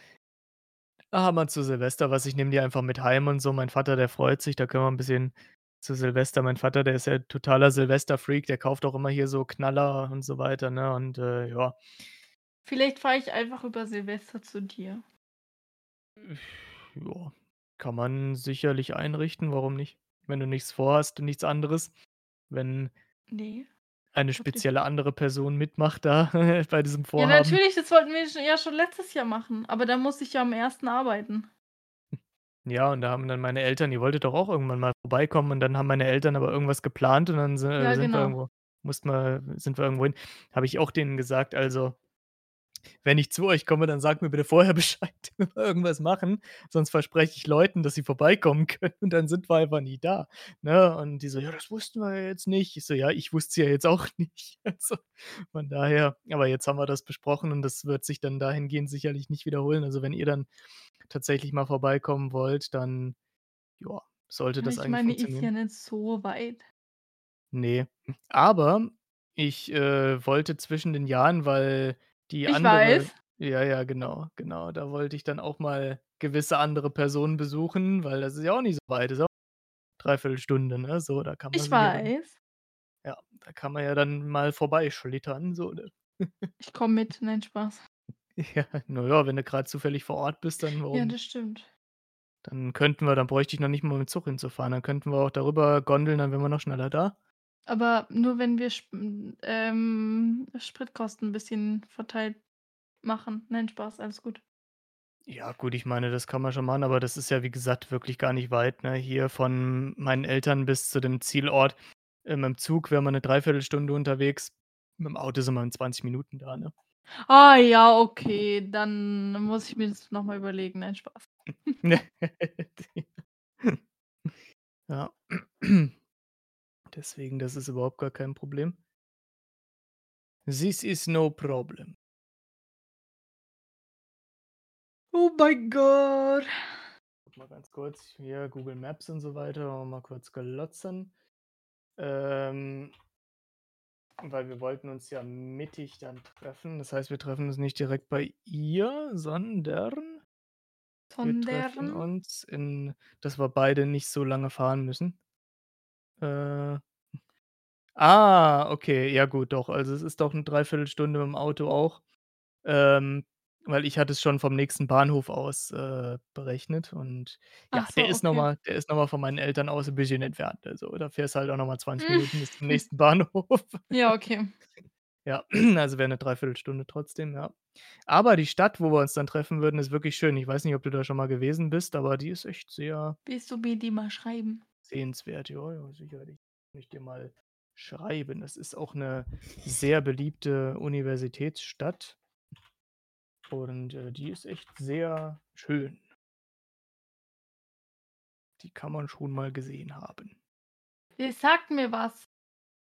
Ah, mal zu Silvester was, ich nehme die einfach mit heim und so. Mein Vater, der freut sich, da können wir 'n bisschen zu Silvester mein Vater, der ist ja totaler Silvester-Freak, der kauft auch immer hier so Knaller und so weiter, ne? Und, äh, ja. Vielleicht fahre ich einfach über Silvester zu dir. Ja, kann man sicherlich einrichten, warum nicht? Wenn du nichts vorhast und nichts anderes. Wenn Ne, eine spezielle andere Person mitmacht da bei diesem Ja, Vorhaben. natürlich, das wollten wir ja schon letztes Jahr machen, aber da musste ich ja am 1. arbeiten. Ja, und da haben dann meine Eltern ihr wolltet doch auch irgendwann mal vorbeikommen und dann haben meine Eltern aber irgendwas geplant und dann si Ja, sind wir genau. irgendwo mussten wir sind wir irgendwo hin. Habe ich auch denen gesagt: „Also, wenn ich zu euch komme, dann sagt mir bitte vorher Bescheid, wenn wir irgendwas machen, sonst verspreche ich Leuten, dass sie vorbeikommen können und dann sind wir einfach nie da“, ne? Und die so: „Ja, das wussten wir ja jetzt nicht.“ Ich so: „Ja, ich wusste es ja jetzt auch nicht.“ Also, von daher aber jetzt haben wir das besprochen und das wird sich dann dahingehend sicherlich nicht wiederholen. Also, wenn ihr dann tatsächlich mal vorbeikommen wollt, dann, ja, sollte das ich eigentlich meine, ist ja nicht so weit. Ne, aber ich, äh, wollte zwischen den Jahren, weil die Ich andere weiß. ja, ja, genau, genau, da wollte ich dann auch mal gewisse andere Personen besuchen, weil das ist ja auch nicht so weit, ist auch 3/4 Stunde, ne, so, da kann man Ich ja dann weiß. ja, da kann man ja dann mal vorbeischlittern, so, ne? Ich komme mit, nein, Spaß. Ja, na ja, wenn du grad zufällig vor Ort bist, dann Ja, warum das stimmt. Dann könnten wir dann bräuchte ich noch nicht mal mit dem Zug hinzufahren. Dann könnten wir auch darüber gondeln, dann wären wir noch schneller da. Aber nur, wenn wir sp hm, ähm, Spritkosten 'n bisschen verteilt machen. Nein, Spaß, alles gut. Ja gut, ich meine, das kann man schon machen, aber das ist ja, wie gesagt, wirklich gar nicht weit, ne? Hier von meinen Eltern bis zu dem Zielort. Äh, mit'm Zug wären wir 'ne 3/4 Stunde unterwegs. Mit'm Auto sind wir in 20 Minuten da, ne? Ah ja, okay, dann muss ich mir das noch mal überlegen. Nein, Spaß. Ja. Deswegen, das ist überhaupt gar kein Problem. This is no problem. Oh mein Gott. Gucke mal ganz kurz hier Google Maps und so weiter, wollen wir mal kurz glotzen. Ähm weil wir wollten uns ja mittig dann treffen. Das heißt, wir treffen uns nicht direkt bei ihr, sondern wir treffen Sondern? uns in dass wir beide nicht so lange fahren müssen. Äh. Ah, okay, ja gut, doch. Also, es ist doch 'ne 3/4 Stunde mit'm Auto auch, ähm, weil ich hatte es schon vom nächsten Bahnhof aus, äh, berechnet und ja, so, der ist noch okay. mal der ist noch mal von meinen Eltern aus 'n bisschen entfernt. Also, da fährst du halt auch noch mal 20 Minuten bis zum nächsten Bahnhof. Ja, okay. Ja, also, wäre 'ne 3/4 Stunde trotzdem, ja. Aber die Stadt, wo wir uns dann treffen würden, ist wirklich schön. Ich weiß nicht, ob du da schon mal gewesen bist, aber die ist echt sehr Willst du mir die mal schreiben? Sehenswert. Ja, sicherlich. Kann ich dir mal schreiben. Das ist auch 'ne sehr beliebte Universitätsstadt. Und, äh, die ist echt sehr schön. Die kann man schon mal gesehen haben. Die sagt mir was.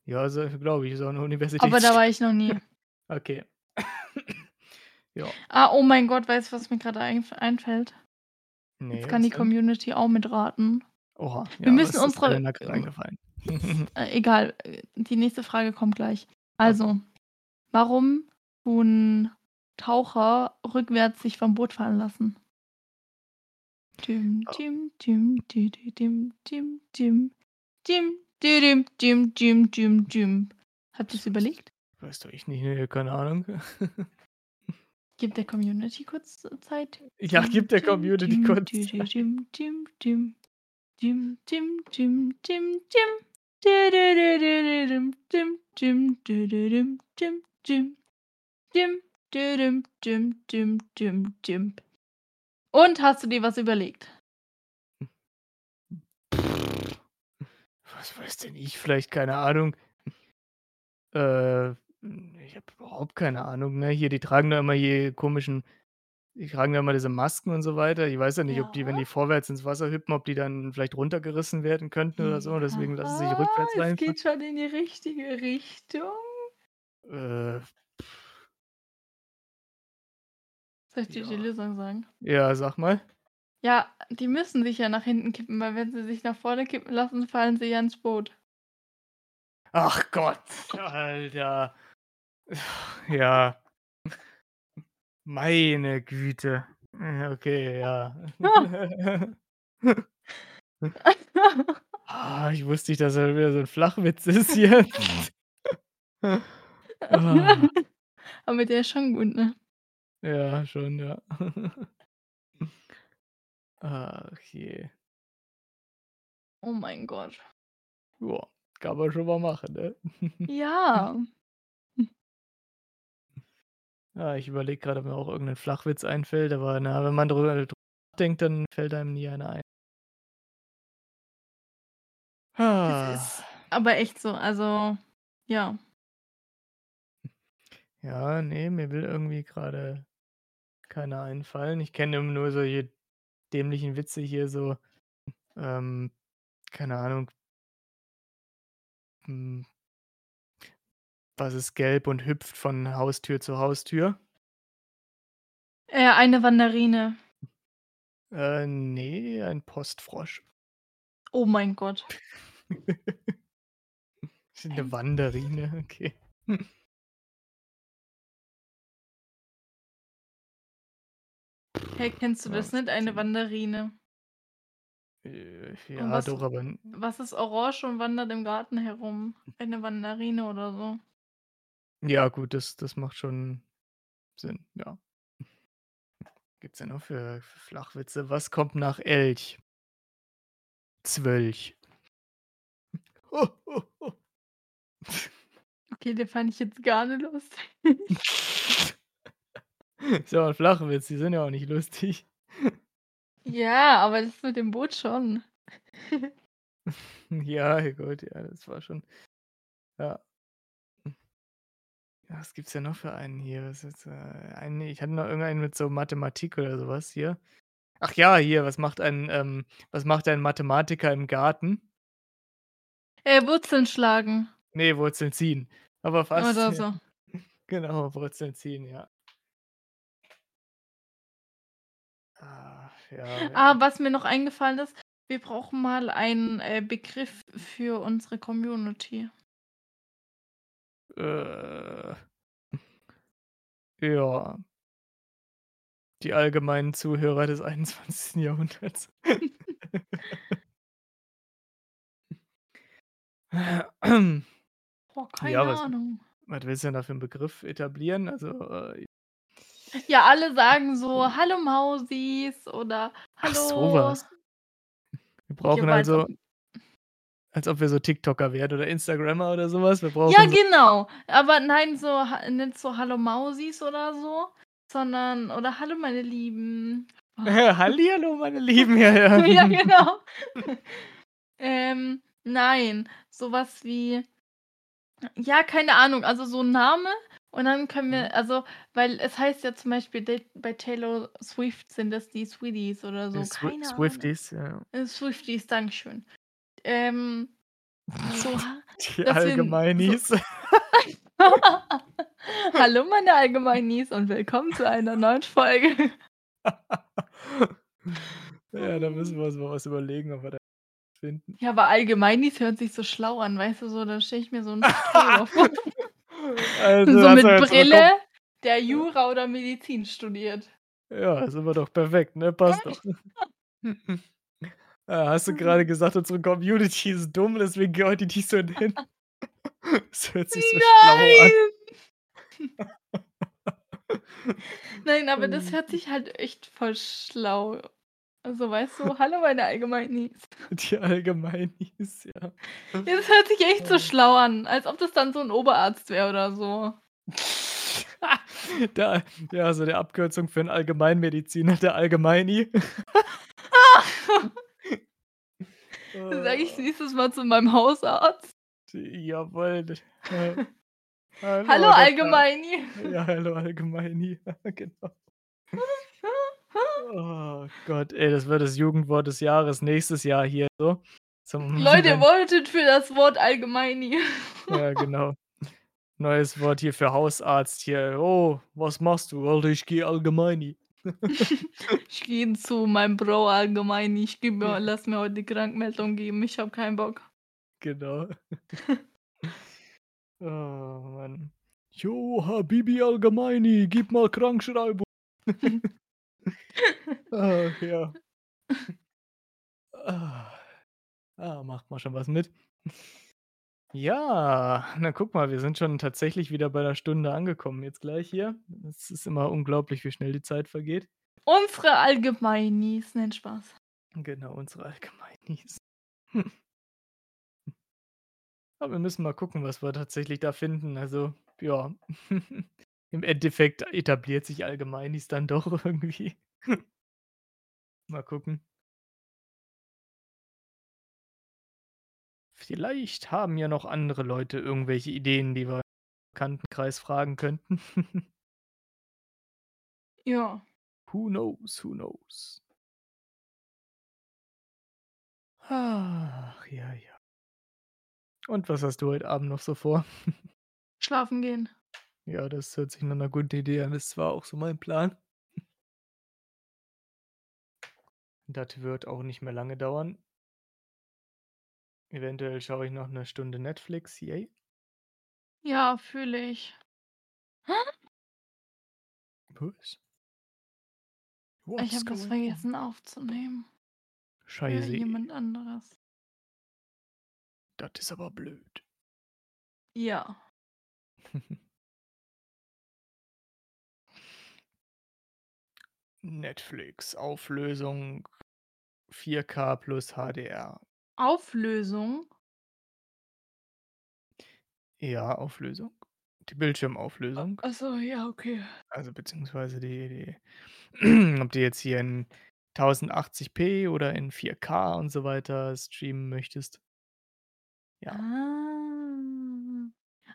Ja, also, glaube ich, ist auch 'ne Aber da war ich noch nie. Okay. Ja. Ah, oh mein Gott, weißt du, was mir einf einfällt? Jetzt Ne, kann die? Community auch mitraten. Oha, Wir ja, müssen ist dir unsere denn da grad ähm, eingefallen? äh, egal, die nächste Frage kommt gleich. Also, warum tun Taucher rückwärts sich vom Boot fallen lassen? Dim, Oh. dim, dim, dididim, dim, dim, dim, didim, dim, dim, dim, dim. Habt weiß ich überlegt? Weiß doch ich nicht, ne, keine Ahnung. Gib der Community kurz, Zeit. Ja, Dim, gib der dim, Community dim, kurz Zeit. Dim, dim, dim. Dim, dim. Und hast du dir was überlegt? Was weiß denn ich? Vielleicht, keine Ahnung. Äh, ich habe überhaupt keine Ahnung, ne? Hier, die tragen da immer hier komischen die tragen da immer diese Masken und so weiter. Ich weiß ja nicht, ob die, wenn Ja. die vorwärts ins Wasser hüpfen, ob die dann vielleicht runtergerissen werden könnten oder so, deswegen lassen sie sich Ja, rückwärts es reinfallen. geht schon in die richtige Richtung. Äh. Soll ich dir die Ja. Lösung sagen? Ja, sag mal. Ja, die müssen sich ja nach hinten kippen, weil wenn sie sich nach vorne kippen lassen, fallen sie ja ins Boot. Ach Gott, Alter. Ja. Meine Güte. Hm, okay, ja. Ah, ich wusste nicht, dass das wieder so 'n Flachwitz ist hier. Ah. Aber der ist schon gut, ne? Ja, schon, ja. Ach je. Oh mein Gott. Ja, kann man schon mal machen, ne? Ja. Hm. Ja, ich überlege grad, ob mir auch irgend 'nen Flachwitz einfällt, aber na, wenn man drüber drüber nachdenkt, dann fällt einem nie einer ein. Das ist aber echt so, also, ja. Ja, ne, mir will irgendwie grade keiner einfallen. Ich kenne nur solche dämlichen Witze hier so, ähm, keine Ahnung. Was ist gelb und hüpft von Haustür zu Haustür? Äh, eine Wanderine. Äh, ne, ein Postfrosch. Oh mein Gott. 'Ne Wanderine, okay. Hey, kennst du das nicht, eine? Wanderine? Äh, ja, was doch, aber was ist orange und wandert im Garten herum? Eine Wanderine oder so. Ja gut, das das macht schon Sinn, ja. Gibt's denn noch für für Flachwitze? Was kommt nach Elch? Zwölch. Okay, den fand ich jetzt gar nicht lustig. Ist ja auch 'n Flachwitz, die sind ja auch nicht lustig. Ja, aber das mit dem Boot schon. Ja, gut, ja, das war schon ja. Ja, was gibt's denn noch für einen hier? Was ist, äh, einen ich hatte noch irgendeinen mit so Mathematik oder so was hier. Ach ja, hier, was macht ein, ähm was macht ein Mathematiker im Garten? Äh, Wurzeln schlagen. Ne, Wurzeln ziehen. Aber fast, Oder so. Genau, Wurzeln ziehen, ja. Ah, ja. Ah, was mir noch eingefallen ist, wir brauchen mal einen, äh, Begriff für unsere Community. Äh. Ja. Die allgemeinen Zuhörer des 21. Jahrhunderts. Boah, keine Ja, was Ahnung. was willst du denn da für 'n Begriff etablieren? Also, äh Ja, alle sagen so: „Hallo Mausis“ oder Ach, „Hallo“ was. Wir brauchen also als ob wir so TikToker wären oder Instagrammer oder so was. Wir Ja, brauchen so genau. Aber nein, so nicht so „Hallo Mausis“ oder so, sondern oder „Hallo meine Lieben.“ Hallihallo, meine Lieben, ja, ja. Ja, genau. Ähm, nein, so was wie ja, keine Ahnung, also so 'n Name und dann können Mhm. wir also, weil es heißt ja zum Beispiel bei Taylor Swift sind das die Sweeties oder so, Die Swi keine Ahnung. Swifties, ja. Äh, Swifties, Dankeschön. Ähm, so Die Allgemeinis. Hallo meine Allgemeinis und willkommen zu einer neuen Folge. Ja, da müssen wir uns mal was überlegen, ob wir da finden. Ja, aber Allgemeinis hört sich so schlau an, weißt du, so da stelle ich mir so 'n Streber vor. Also, So mit Brille, der Jura oder Medizin studiert. Ja, sind wir doch perfekt, ne? Passt doch. Ah, hast du grade gesagt, unsere Community ist dumm, deswegen gehört die nicht so hin? Das hört sich so schlau an. Nein! Nein, aber das hört sich halt echt voll schlau also, weißt du: „Hallo, meine Allgemeinis.“ Die Allgemeinis, ja. Ja, das hört sich echt so Ah. schlau an, als ob das dann so 'n Oberarzt wäre oder so. Der ja, so 'ne Abkürzung für 'n Allgemeinmediziner, der Allgemeini. Dann sage ich Ah. nächstes Mal zu meinem Hausarzt. Jawoll, d ja. „Hallo, Hallo, Allgemeini.“ ja, hallo Allgemeini, genau. Oh Gott, ey, das wird das Jugendwort des Jahres nächstes Jahr hier so zum Leute, wenn votet für das Wort Allgemeini. Ja, genau. Neues Wort hier für Hausarzt hier: „Oh, was machst du?“ „Alter, ich gehe Allgemeini.“ Ich gehe zu meinem Bro Allgemeini. Ich gebe mir lasse mir heute die Krankmeldung geben. Ich habe keinen Bock. Genau. Oh Mann. „Jo, Habibi Allgemeini, gib mal Krankschreibung.“ Ach ja. Ah. Ah, macht man schon was mit. Ja, na guck mal, wir sind schon tatsächlich wieder bei 'ner Stunde angekommen jetzt gleich hier. Es ist immer unglaublich, wie schnell die Zeit vergeht. Unsere Allgemeinis. Nein, Spaß. Genau, unsere Allgemeinis. Aber wir müssen mal gucken, was wir tatsächlich da finden. Also, ja. Im Endeffekt etabliert sich Allgemeinis dann doch irgendwie. Mal gucken. Vielleicht haben ja noch andere Leute irgendwelche Ideen, die wir Bekanntenkreis fragen könnten. Ja. Who knows, who knows? Ach, ja, ja. Und was hast du heute Abend noch so vor? Schlafen gehen. Ja, das hört sich nach 'ner guten Idee an. Das war auch so mein Plan. Das wird auch nicht mehr lange dauern. Eventuell schaue ich noch 'ne Stunde Netflix, yay. Ja, fühle ich. Was? Ich What's habe was going on? vergessen aufzunehmen. Für Scheiße. jemand anderes. Das ist aber blöd. Ja. Netflix, Auflösung 4K plus HDR. Auflösung? Ja, Auflösung. Die A Bildschirmauflösung. ach so, ja, okay. Also, beziehungsweise die die ob du jetzt hier in 1080p oder in 4K und so weiter streamen möchtest. Ja. Ah.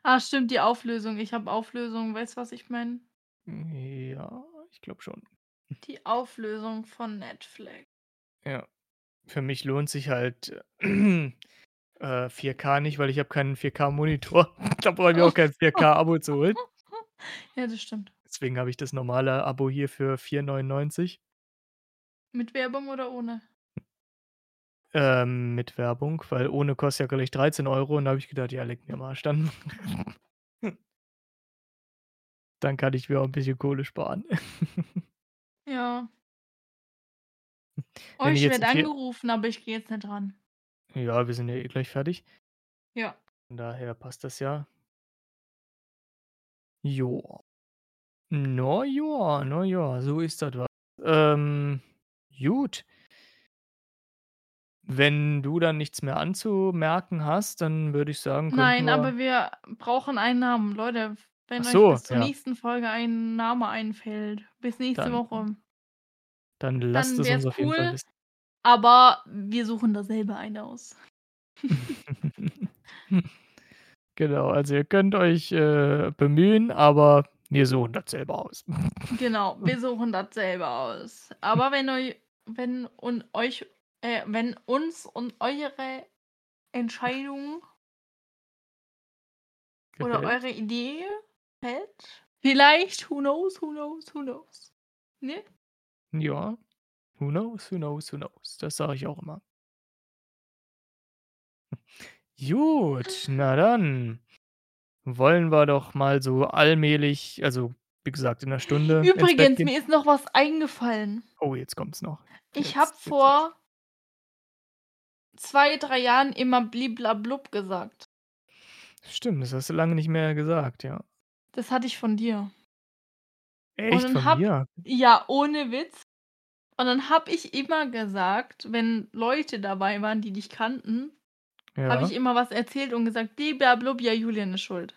Ah, stimmt, die Auflösung. Ich habe Auflösung. Weißt du, was ich meine? Ja, ich glaube schon. Die Auflösung von Netflix. Ja. Für mich lohnt sich halt, äh, 4K nicht, weil ich habe keinen 4K-Monitor. Da brauche ich mir auch kein 4K-Abo zu holen. Ja, das stimmt. Deswegen habe ich das normale Abo hier für 4,99. Mit Werbung oder ohne? Ähm, mit Werbung, weil ohne kostet ja gleich 13 € und da habe ich gedacht: „Ja, leck mir am Arsch, dann“ „dann kann ich mir auch 'n bisschen Kohle sparen.“ Ja. Oh, Wenn ich ich jetzt werde vier angerufen, aber ich gehe jetzt nicht ran. Ja, wir sind ja eh gleich fertig. Ja. Von daher passt das ja. Ja. Na ja, na ja, so ist das wa ähm, gut. Wenn du dann nichts mehr anzumerken hast, dann würde ich sagen, könnten Nein, wir aber wir brauchen einen Namen. Leute, Ach wenn euch so, bis zur ja. nächsten Folge ein Name einfällt, bis nächste Dann Woche dann lasst dann es uns auf jeden Fall cool, wissen. aber wir suchen da selber einen aus. Genau, also, ihr könnt euch, äh, bemühen, aber wir suchen das selber aus. Genau, wir suchen das selber aus. Aber wenn eu wenn und euch äh, wenn uns und eure Entscheidung oder Gefällt? eure Idee fällt, vielleicht, who knows, who knows, who knows, ne? Ja. Who knows, who knows, who knows? Das sage ich auch immer. Gut, na dann wollen wir doch mal so allmählich also, wie gesagt, in 'ner Stunde Übrigens, mir ist noch was eingefallen. Oh, jetzt kommt's noch. Ich habe Jetzt jetzt vor 2, 3 Jahren immer „Bliblablub“ gesagt. Stimmt, das hast du lange nicht mehr gesagt, ja. Das hatte ich von dir. Echt, von habe mir? ja, ohne Witz. Und dann habe ich immer gesagt, wenn Leute dabei waren, die dich kannten, habe ich Ja. immer was erzählt und gesagt: „Blib-blab-blub, ja, Julian ist schuld.“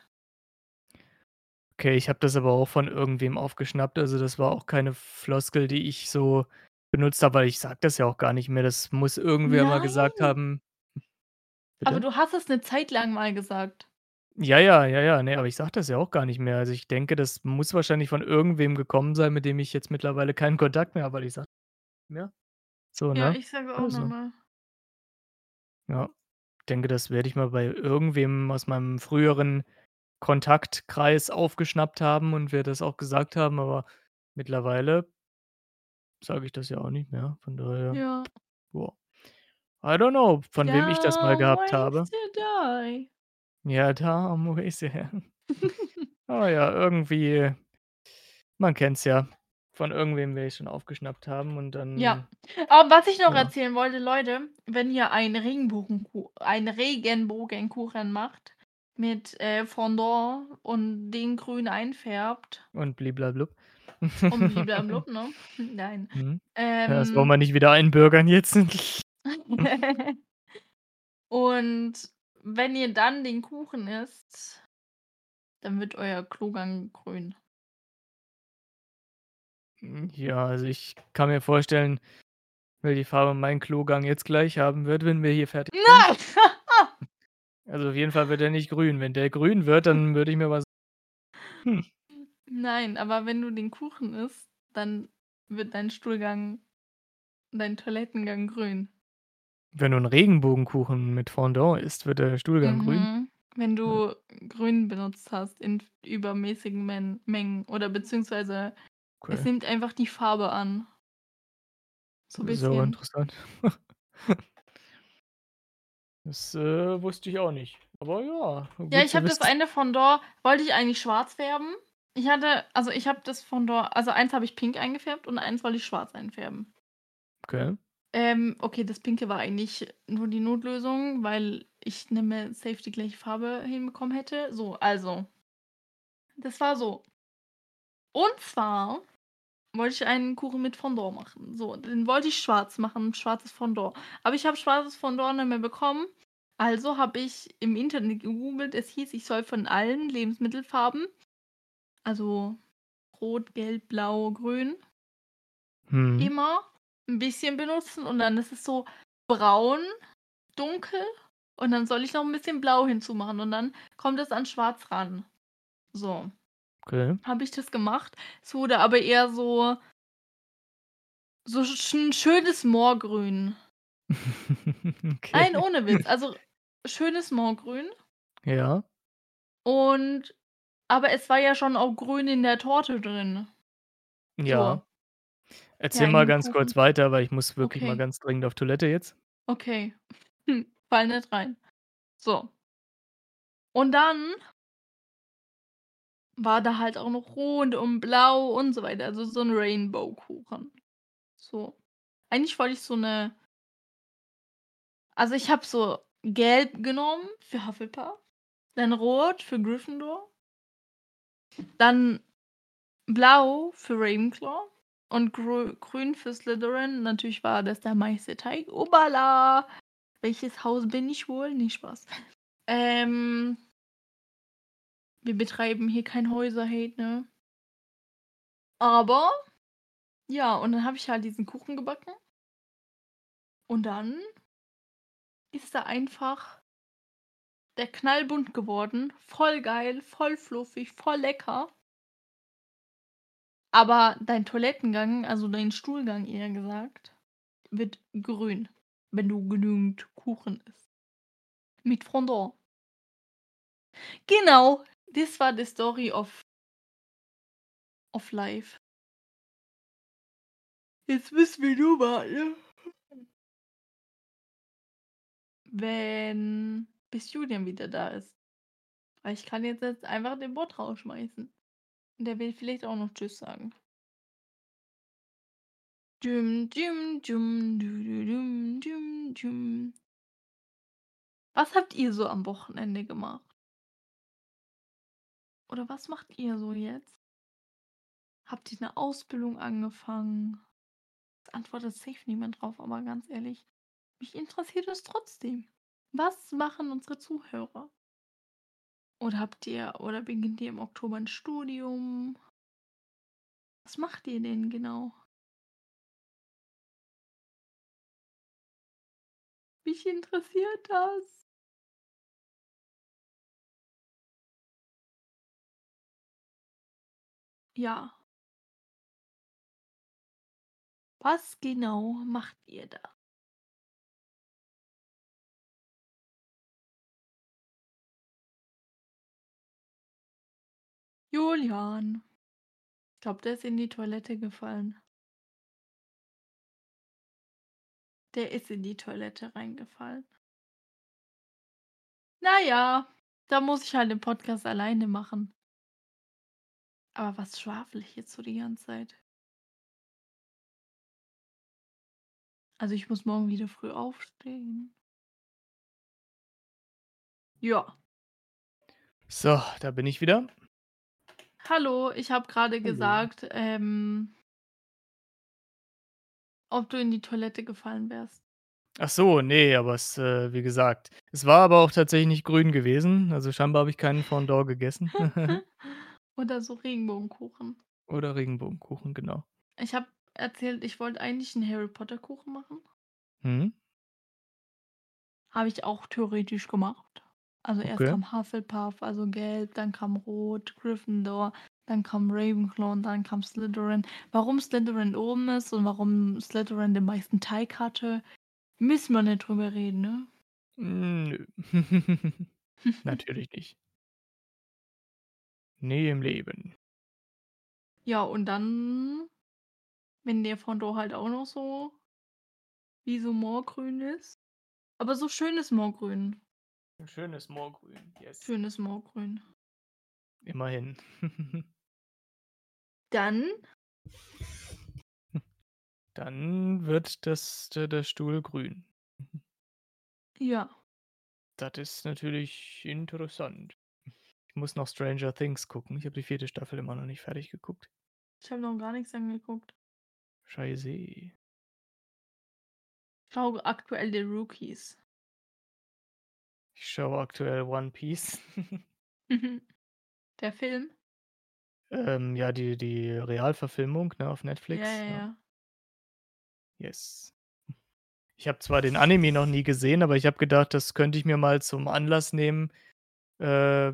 Okay, ich habe das aber auch von irgendwem aufgeschnappt. Also, das war auch keine Floskel, die ich so benutzt habe, weil ich sage das ja auch gar nicht mehr. Das muss irgendwer mal gesagt Nein. haben. Aber Bitte? du hast es 'ne Zeit lang mal gesagt. Ja, ja, ja, ja, ne, aber ich sage das ja auch gar nicht mehr. Also, ich denke, das muss wahrscheinlich von irgendwem gekommen sein, mit dem ich jetzt mittlerweile keinen Kontakt mehr habe, weil ich sage mehr. So, Ja, ne? ich sage auch Ist noch so. mal. Ja. Denke, das werde ich mal bei irgendwem aus meinem früheren Kontaktkreis aufgeschnappt haben und werde das auch gesagt haben, aber mittlerweile sage ich das ja auch nicht mehr. Von daher, Ja. ja. I don't know, von wem ich das mal gehabt ways habe. to die. Ja, dumb ways, ja. Aber ja, irgendwie man kennt's ja. Von irgendwem werde ich's schon aufgeschnappt haben und Ja. dann Aber was ich noch ja. erzählen wollte, Leute, wenn ihr einen Regenbogenku einen Regenbogenkuchen macht mit, äh, Fondant und den grün einfärbt Und bliblablub. und bliblablub, ne? Nein. Mhm. Ja, das wollen Ähm wir nicht wieder einbürgern jetzt. Und wenn ihr dann den Kuchen isst, dann wird euer Klogang grün. Hm, ja, also, ich kann mir vorstellen, welche Farbe mein Klogang jetzt gleich haben wird, wenn wir hier fertig sind. Nein! Also, auf jeden Fall wird er nicht grün. Wenn der grün wird, dann würde ich mir was hm. Nein, aber wenn du den Kuchen isst, dann wird dein Stuhlgang dein Toilettengang grün. Wenn du 'n Regenbogenkuchen mit Fondant isst, wird der Stuhlgang grün? Mhm. Wenn Hm. du grün benutzt hast in übermäßigen Men Mengen oder beziehungsweise es Okay. nimmt einfach die Farbe an. So aber bisschen. interessant. Das, äh, wusste ich auch nicht. Aber ja, Ja, ich habe das eine Fondant wollte ich eigentlich schwarz färben. Ich hatte also, ich habe das Fondant also, eins habe ich pink eingefärbt und eins wollte ich schwarz einfärben. Okay. Ähm, okay, das Pinke war eigentlich nur die Notlösung, weil ich nicht mehr safe die gleiche Farbe hinbekommen hätte. So, also das war so. Und zwar wollte ich einen Kuchen mit Fondant machen. So, den wollte ich schwarz machen, schwarzes Fondant. Aber ich habe schwarzes Fondant nicht mehr bekommen. Also habe ich im Internet gegoogelt. Es hieß, ich soll von allen Lebensmittelfarben also Rot, Gelb, Blau, Grün Mhm. immer 'n bisschen benutzen und dann ist es so braun, dunkel und dann soll ich noch 'n bisschen Blau hinzumachen und dann kommt es an Schwarz ran. So. Okay. Habe ich das gemacht. Es wurde aber eher so so sch 'n schönes Moorgrün. Nein, Okay. ohne Witz. Also, schönes Moorgrün. Ja. Und aber es war ja schon auch grün in der Torte drin. Ja. So. Ja, Erzähl in mal ganz Kuchen. kurz weiter, weil ich muss wirklich mal Okay. ganz dringend auf Toilette jetzt. Okay. Fall nicht rein. So. Und dann war da halt auch noch rot und blau und so weiter, also, so 'n Rainbow-Kuchen. So. Eigentlich wollte ich so 'ne also, ich habe so gelb genommen für Hufflepuff, dann rot für Gryffindor dann blau für Ravenclaw und grö grün für Slytherin. Natürlich war das der Meisterteig. Obala! Welches Haus bin ich wohl? Ne, Spaß. Ähm wir betreiben hier kein Häuser-Hate, ne? Aber ja, und dann habe ich halt diesen Kuchen gebacken. Und dann ist er einfach der knallbunt geworden, voll geil, voll fluffig, voll lecker. Aber dein Toilettengang, also, dein Stuhlgang eher gesagt, wird grün, wenn du genügend Kuchen isst. Mit Fondant. Genau, das war the story of of life. Jetzt wissen wir nur mal wenn bis Julian wieder da ist. Weil ich kann jetzt jetzt einfach den Bot rausschmeißen. Und der will vielleicht auch noch tschüss sagen. Düm, düm, dü dü düm, düm, düm. Was habt ihr so am Wochenende gemacht? Oder was macht ihr so jetzt? Habt ihr 'ne Ausbildung angefangen? Es antwortet safe niemand drauf, aber ganz ehrlich, mich interessiert es trotzdem. Was machen unsere Zuhörer? Oder habt ihr oder beginnt ihr im Oktober 'n Studium? Was macht ihr denn genau? Mich interessiert das. Ja. Was genau macht ihr da? Julian. Ich glaube, der ist in die Toilette gefallen. Der ist in die Toilette reingefallen. Na ja, dann muss ich halt den Podcast alleine machen. Aber was schwafel ich jetzt so die ganze Zeit? Also, ich muss morgen wieder früh aufstehen. Ja. So, da bin ich wieder. Hallo, ich habe Hallo. gesagt, ähm ob du in die Toilette gefallen wärst. Ach so, ne, aber es äh, wie gesagt es war aber auch tatsächlich nicht grün gewesen. Also, scheinbar habe ich keinen Fondant gegessen. Oder so Regenbogenkuchen. Oder Regenbogenkuchen, genau. Ich habe erzählt, ich wollte eigentlich 'n Harry-Potter-Kuchen machen. Mhm. Habe ich auch theoretisch gemacht. Also, erst Okay. kam Hufflepuff, also gelb, dann kam rot, Gryffindor, dann kam Ravenclaw und dann kam Slytherin. Warum Slytherin oben ist und warum Slytherin den meisten Teig hatte, müssen wir nicht drüber reden, ne? Hm, nö. Natürlich nicht. Nie im Leben. Ja, und dann wenn der Fondant halt auch noch so wie so Moorgrün ist. Aber so schönes Moorgrün. schönes Moorgrün, yes. Schönes Moorgrün. Immerhin. Dann Dann wird das der der Stuhl grün. Ja. Das ist natürlich interessant. Ich muss noch Stranger Things gucken. Ich habe die 4. Staffel immer noch nicht fertig geguckt. Ich habe noch gar nix angeguckt. Scheiße. Schaue aktuell The Rookies. Ich schaue aktuell One Piece. Der Film? Ähm, ja, die die Realverfilmung, ne, auf Ja, Netflix, ja, ja. ja. Yes. Ich habe zwar den Anime noch nie gesehen, aber ich habe gedacht, das könnte ich mir mal zum Anlass nehmen, äh,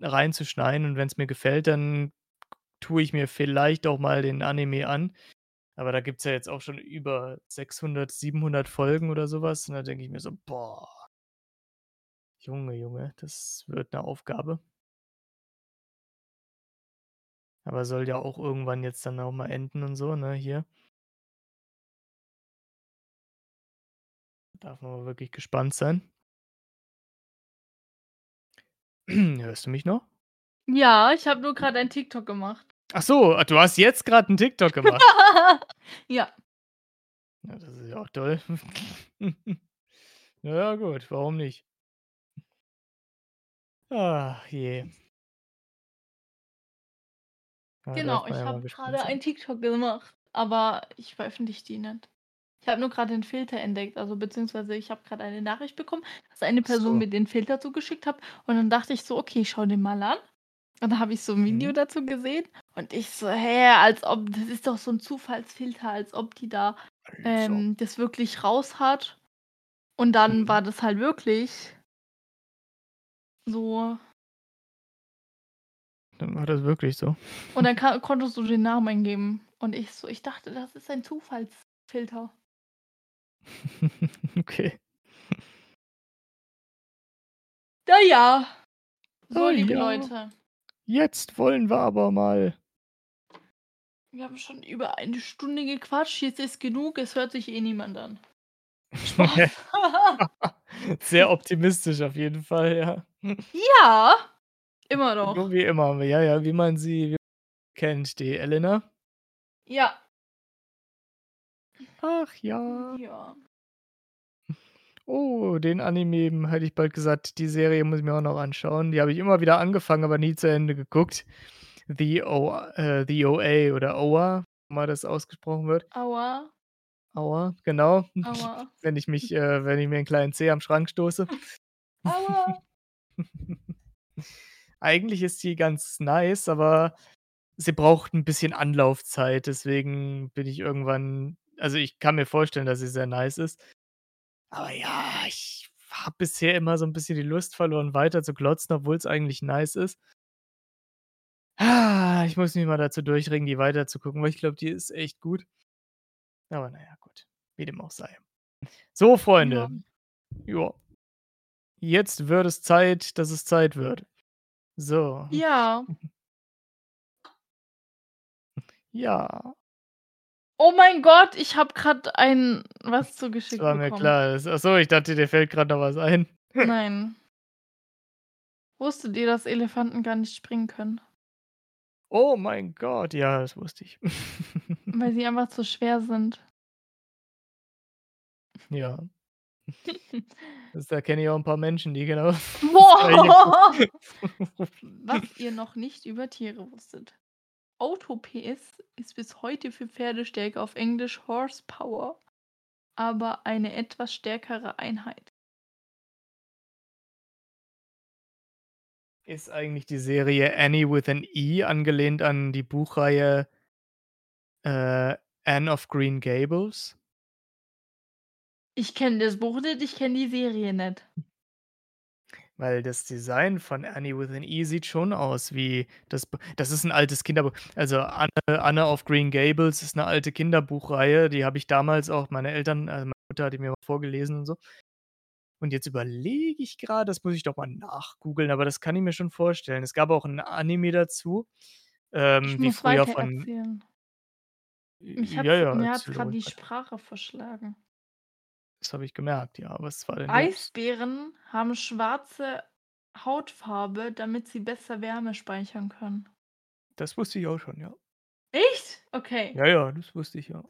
reinzuschneiden und wenn's mir gefällt, dann tue ich mir vielleicht auch mal den Anime an. Aber da gibt's ja jetzt auch schon über 600, 700 Folgen oder so was und da denke ich mir so: „Boah.“ Junge, Junge, das wird 'ne Aufgabe. Aber soll ja auch irgendwann jetzt dann auch mal enden und so, ne, hier. Darf man wirklich gespannt sein. Hörst du mich noch? Ja, ich habe nur grad ein TikTok gemacht. Ach so, du hast jetzt grad 'n TikTok gemacht? Ja. Ja, das ist ja auch toll. Ja, gut, warum nicht? Ach, je. Genau, ich ja habe gespannt grade sein. ein TikTok gemacht, aber ich veröffentliche die nicht. Ich habe nur grad den Filter entdeckt, also beziehungsweise ich habe grad eine Nachricht bekommen, dass eine Person so. mir den Filter zugeschickt hat und dann dachte ich so: „Okay, ich schaue den mal an.“ Und dann habe ich so 'n Video Mhm. dazu gesehen und ich so: „Hä, als ob das ist doch so 'n Zufallsfilter, als ob die da, ähm, das wirklich raus hat.“ Und dann Mhm. war das halt wirklich so Dann war das wirklich so. und dann konntest du den Namen eingeben und ich so ich dachte, das ist ein Zufallsfilter. Okay. Na ja. So, Oh liebe ja. Leute. Jetzt wollen wir aber mal Wir haben schon über eine Stunde gequatscht. Jetzt ist genug, es hört sich eh niemand an. Spaß. Sehr optimistisch auf jeden Fall, ja. Ja, immer So noch. wie immer. Ja, ja, wie man sie kennt, die Elena. Ja. Ach ja. Ja. Oh, den Anime hätte ich bald gesagt, die Serie muss ich mir auch noch anschauen. Die habe ich immer wieder angefangen, aber nie zu Ende geguckt. The O äh, The OA oder OA, wie immer das ausgesprochen wird. Aua. Aua, genau. Aua. Wenn ich mich äh, wenn ich mir 'n kleinen Zeh am Schrank stoße. Aua. Eigentlich ist die ganz nice, aber sie braucht 'n bisschen Anlaufzeit, deswegen bin ich irgendwann also, ich kann mir vorstellen, dass sie sehr nice ist. Aber ja, ich habe bisher immer so 'n bisschen die Lust verloren, weiter zu glotzen, obwohl's eigentlich nice ist. Ich muss mich mal dazu durchringen, die weiterzugucken, weil ich glaube, die ist echt gut. Aber na ja, gut, wie dem auch sei. So. Freunde. Ja. Jetzt wird es Zeit, dass es Zeit wird. So. Ja. Ja. Oh mein Gott, ich habe grad ein was Das zugeschickt war mir bekommen. klar. Das ach so, ich dachte, dir fällt grad noch was ein. Nein. Wusstet ihr, dass Elefanten gar nicht springen können? Oh mein Gott, ja, das wusste ich. Weil sie einfach zu schwer sind. Ja. Das da kenne ich auch 'n paar Menschen, die genau Boah. Was ihr noch nicht über Tiere wusstet. Auto PS ist bis heute für Pferdestärke auf Englisch Horsepower, aber eine etwas stärkere Einheit. Ist eigentlich die Serie Annie with an E angelehnt an die Buchreihe äh, Anne of Green Gables? Ich kenne das Buch nicht, ich kenne die Serie nicht. Weil das Design von Annie with an E sieht schon aus wie das das ist 'n altes Kinderbuch. Also, Anne Anne of Green Gables ist 'ne alte Kinderbuchreihe, die habe ich damals auch meine Eltern also, meine Mutter hat die mir immer vorgelesen und so. Und jetzt überlege ich grad, das muss ich doch mal nachgoogeln, aber das kann ich mir schon vorstellen. Es gab auch 'n Anime dazu, Ich ähm, wie früher von weitererzählen. Mich Ja, ja, mir grad ruhig die. Sprache verschlagen. Das habe ich gemerkt, ja. Was war denn los? Eisbären haben schwarze Hautfarbe, damit sie besser Wärme speichern können. Das wusste ich auch schon, ja. Echt? Okay. Ja, ja, das wusste ich, ja.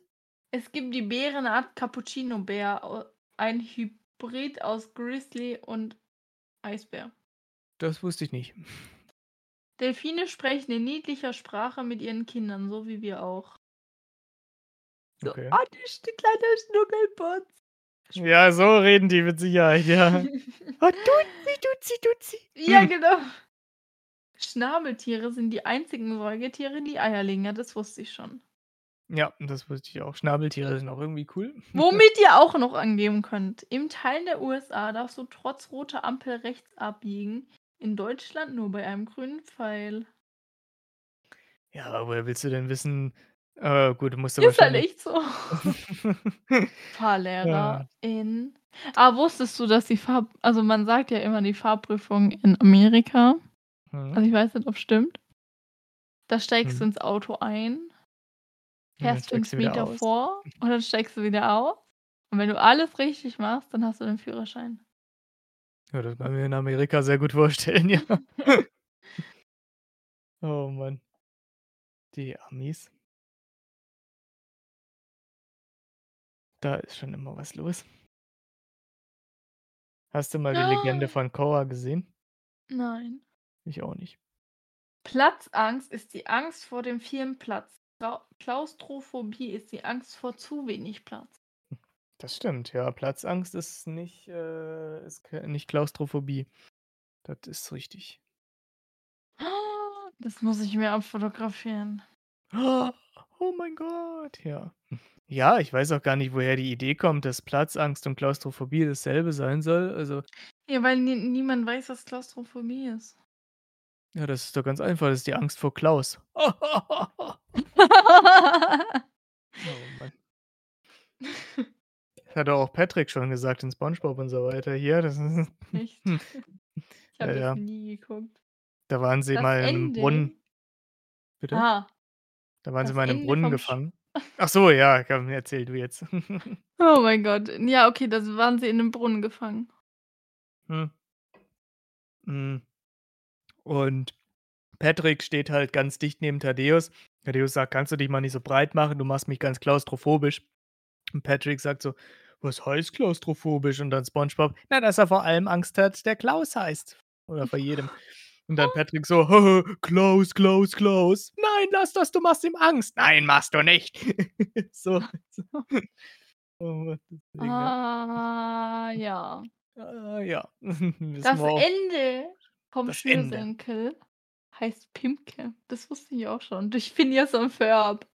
Es gibt die Bärenart Cappuccino-Bär, ein Hybrid aus Grizzly und Eisbär. Das wusste ich nicht. Delfine sprechen in niedlicher Sprache mit ihren Kindern, so wie wir auch. So: Okay. „Oh, du sch du kleiner Schnuckelputz.“ Ja, so reden die mit Sicherheit, ja. „Oh, Duzi, Duzi, Duzi.“ Ja, genau. Schnabeltiere sind die einzigen Säugetiere, die Eier legen. Ja, das wusste ich schon. Ja, das wusste ich auch. Schnabeltiere sind auch irgendwie cool. Womit ihr auch noch angeben könnt: In Teilen der USA darfst du trotz roter Ampel rechts abbiegen, in Deutschland nur bei einem grünen Pfeil. Ja, aber woher willst du denn wissen äh, gut, du musst ja Ist halt wahrscheinlich echt so. Ja. Fahrlehrerin. Aber wusstest du, dass die Fahr also, man sagt ja immer, die Fahrprüfung in Amerika Mhm. also, ich weiß nicht, ob's stimmt. Da steigst du Mhm. ins Auto ein Und dann fährst steigst 5 du wieder Meter aus. vor und dann steigst du wieder aus. Und wenn du alles richtig machst, dann hast du den Führerschein. Ja, das kann ich mir in Amerika sehr gut vorstellen, ja. Oh Mann. Die Amis. Da ist schon immer was los. Hast du mal die Legende von Korra gesehen? Nein. Ich auch nicht. Platzangst ist die Angst vor dem vielen Platz. Klau Klaustrophobie ist die Angst vor zu wenig Platz. Das stimmt, ja. Platzangst ist nicht äh, ist nicht Klaustrophobie. Das ist richtig. Das muss ich mir abfotografieren. Oh mein Gott, ja. Ja, ich weiß auch gar nicht, woher die Idee kommt, dass Platzangst und Klaustrophobie dasselbe sein soll. Also Ja, weil nie niemand weiß, was Klaustrophobie ist. Ja, das ist doch ganz einfach. Das ist die Angst vor Klaus. Oh Mann. Das hat doch auch Patrick schon gesagt in SpongeBob und so weiter hier. Das ist Echt? hm. Ich habe Ja, das ja. nie geguckt. Da waren sie Das mal in 'nem Ende Brunnen. Bitte? Ah. Da waren sie Das mal in 'nem Ende Brunnen vom Sch gefangen. Ach so, ja, komm, erzähl du jetzt. Oh mein Gott. Ja, okay, da s waren sie in 'nem Brunnen gefangen. Hm. Hm. Und Patrick steht halt ganz dicht neben Thaddäus. Thaddäus sagt: „Kannst du dich mal nicht so breit machen? Du machst mich ganz klaustrophobisch.“ Und Patrick sagt so: „Was heißt klaustrophobisch?“ Und dann SpongeBob: „Na, dass er vor allem Angst hat, der Klaus heißt.“ Oder vor jedem. Und dann Patrick so: „Klaus, Klaus, Klaus. Nein, lass das, du machst ihm Angst.“ „Nein, machst du nicht.“ So. Oh, deswegen, ja. Ah, ja. Ja. Das. Ende vom Das Ende. Schnürsenkel heißt Pimke. Das wusste ich auch schon, durch Phineas und Ferb.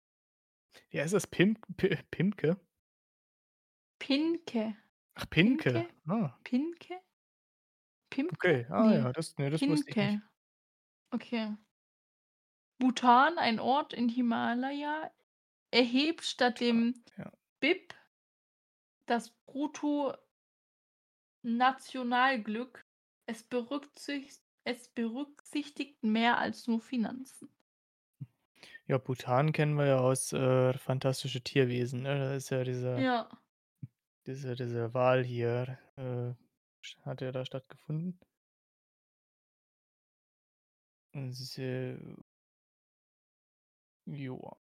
Wie heißt das? Pim Pi Pimke? Pinke. Ach, Pinke. Pinke? Ah. Pinke? Pimke? Okay. Ah Ne, ja, das ne, das wusste ich nicht. Pinke. Okay. Bhutan, ein Ort in Himalaya, erhebt statt dem Ja. BIP das Brutto-Nationalglück. Es berücksicht es berücksichtigt mehr als nur Finanzen. Ja, Bhutan kennen wir ja aus, äh, Fantastische Tierwesen, ne? Da ist ja dieser Ja. diese diese Wal hier, äh, hat ja da stattgefunden. Und es ist, äh Joa.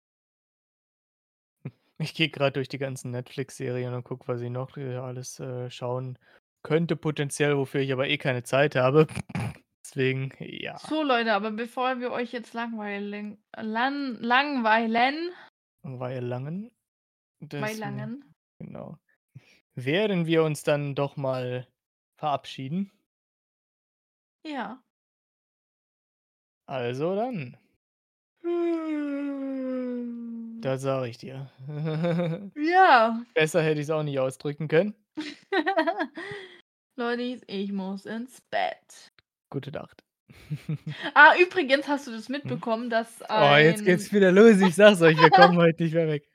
Ich gehe grad durch die ganzen Netflix-Serien und gucke, was ich noch, äh, alles, äh, schauen könnte potenziell, wofür ich aber eh keine Zeit habe. Deswegen, ja. So Leute, aber bevor wir euch jetzt langweilen lan langweilen Weilangen. Weilangen. genau. Werden wir uns dann doch mal verabschieden. Ja. Also dann. Das sage ich dir. Ja. Besser hätte ich's auch nicht ausdrücken können. Leutis, ich muss ins Bett. Gute Nacht. Ah, übrigens, hast du das Mhm. mitbekommen, dass Oh, jetzt geht's ein wieder los. Ich sage es euch, wir kommen heute nicht mehr weg.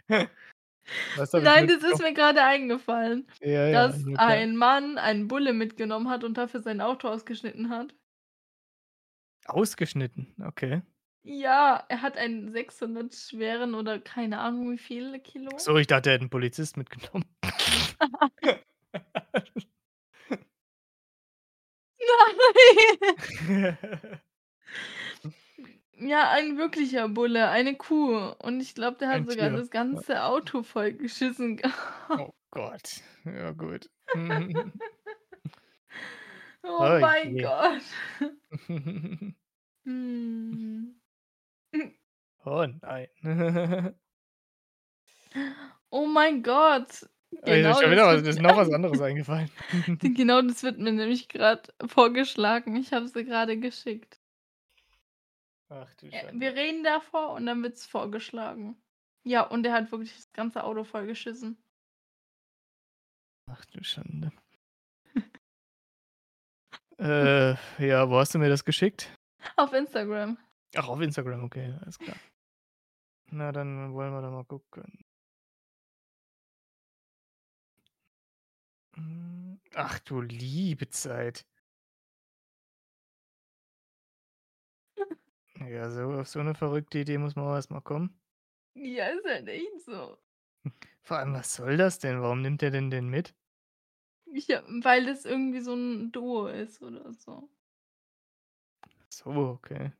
Ich Nein, das ist mir grade eingefallen, Ja, ja, dass klar. ein Mann einen Bulle mitgenommen hat und dafür sein Auto ausgeschnitten hat. Ausgeschnitten, okay. Ja, er hat einen 600 schweren oder keine Ahnung wie viele Kilo. So, ich dachte, er hätte 'n Polizist mitgenommen. Nein. Ja, ein wirklicher Bulle, eine Kuh. Und ich glaube, der hat Ein sogar Tier, das ganze Auto vollgeschissen gehabt. Oh Gott. Ja gut. Oh Oh mein je. Gott. Oh nein. Oh mein Gott. Oh, ist Genau schon das wieder was wird ist noch was anderes eingefallen. Genau das wird mir nämlich grad vorgeschlagen. Ich habe es dir grade geschickt. Ach du Äh, Schande. wir reden davor und dann wird's vorgeschlagen. Ja, und er hat wirklich das ganze Auto vollgeschissen. Ach du Schande. Äh, ja, wo hast du mir das geschickt? Auf Instagram. Ach, auf Instagram, okay, alles klar. Na, dann wollen wir da mal gucken. Hm, ach du liebe Zeit. Ja, so auf so 'ne verrückte Idee muss man auch erst mal kommen. Ja, ist halt echt so. Vor allem, was soll das denn? Warum nimmt der denn den mit? Ja, weil das irgendwie so 'n Duo ist oder so. So, okay.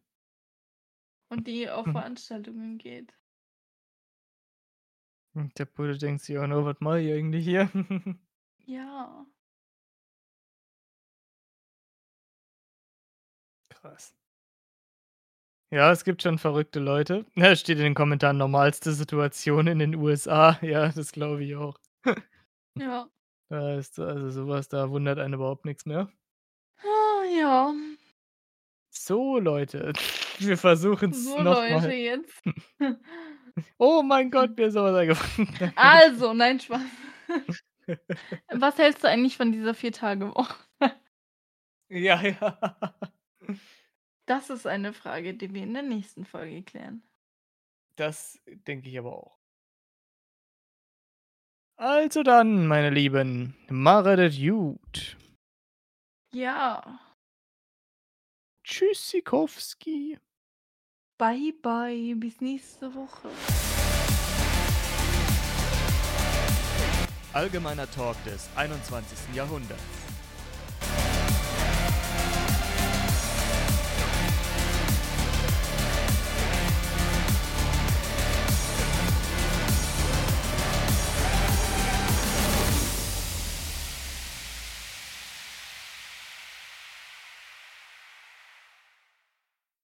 Und die auf Mhm. Veranstaltungen geht. Und der Bulle denkt sich auch nur: „Was mache ich eigentlich hier?“ Ja. Krass. Ja, es gibt schon verrückte Leute. Ja, steht in den Kommentaren: „Normalste Situation in den USA.“ Ja, das glaube ich auch. Ja. Da ist also so was, da wundert einen überhaupt nix mehr. Ah, ja. So Leute, wir versuchen's So noch Leute, jetzt Oh mein Gott, mir ist noch was eingefallen. Also, nein, Spaß. Was hältst du eigentlich von dieser 4-Tage-Woche? Ja, ja. Das ist eine Frage, die wir in der nächsten Folge klären. Das denke ich aber auch. Also dann, meine Lieben, machet es gut. Ja. Tschüssikowski. Bye, bye, bis nächste Woche. Allgemeiner Talk des 21. Jahrhunderts.